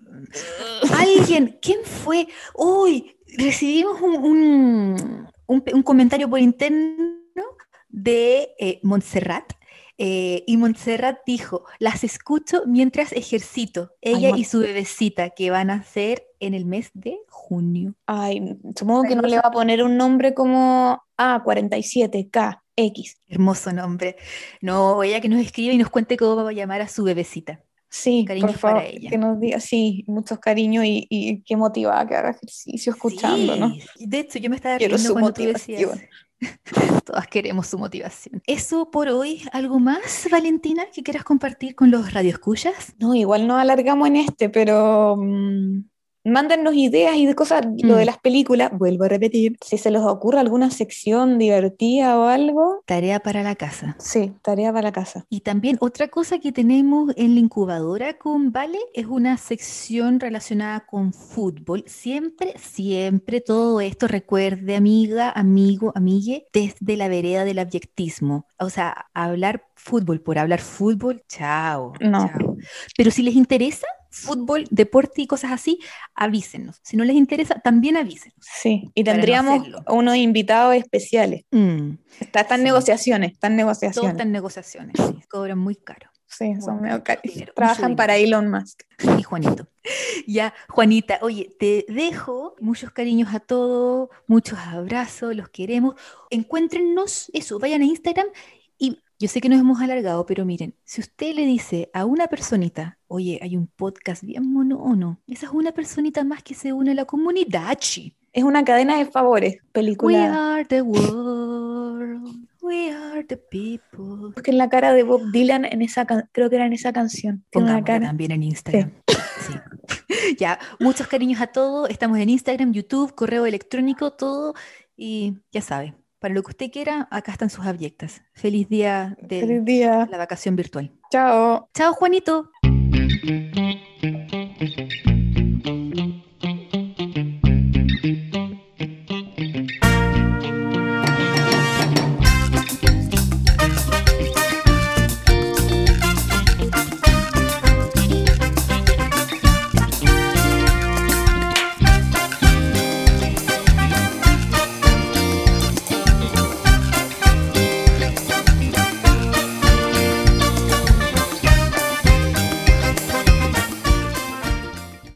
*laughs* Alguien, ¿quién fue? Hoy recibimos un, un- un comentario por interno de eh, Montserrat. eh, y Montserrat dijo, las escucho mientras ejercito, ella y su bebecita, que van a hacer en el mes de junio. Ay, supongo que no le va a poner un nombre como A47, X. Hermoso nombre. No, ella que nos escribe y nos cuente cómo va a llamar a su bebecita. Sí, Cariños por para favor, ella. que nos diga, sí, muchos cariños y, y qué motivada que haga ejercicio escuchando, ¿no? Sí, De hecho, yo me estaba Quiero riendo su cuando tú decías, *laughs* todas queremos su motivación. Eso por hoy, ¿algo más, Valentina, que quieras compartir con los radioescuchas? No, igual nos alargamos en este, pero mm, mándennos ideas y de cosas, lo de Mm. las películas, vuelvo a repetir, si se les ocurre alguna sección divertida o algo, Tarea para la casa. sí, tarea para la casa. Y también otra cosa que tenemos en la incubadora con Vale es una sección relacionada con fútbol. Siempre, siempre todo esto, recuerde, amiga, amigo, amigue, desde la vereda del abyectismo. O sea, hablar fútbol por hablar fútbol, chao, No. chao. Pero si les interesa fútbol, deporte y cosas así, avísenos. Si no les interesa, también avísenos. Sí, y no tendríamos unos invitados especiales. Mm, Está, están Sí. negociaciones, están todo negociaciones. está en negociaciones, sí, cobran muy caro. Sí, son Bueno, medio caros. Trabajan para Elon Musk. y Juanito. *laughs* Ya, Juanita, oye, te dejo muchos cariños a todos, muchos abrazos, los queremos. Encuéntrennos, eso, vayan a Instagram y Yo sé que nos hemos alargado, pero miren, si usted le dice a una personita, oye, hay un podcast bien monono, esa es una personita más que se une a la comunidad, chi. Es una cadena de favores, We película. are the world, we are the people. Busquen la cara de Bob Dylan en esa, creo que era en esa canción. Pongámosla cara. también en Instagram. Sí. *laughs* Ya, muchos cariños a todos. Estamos en Instagram, YouTube, correo electrónico, todo. Y ya sabe, para lo que usted quiera, acá están sus abyectas. Feliz día de Feliz día. la vacación virtual. Chao. Chao, Juanito.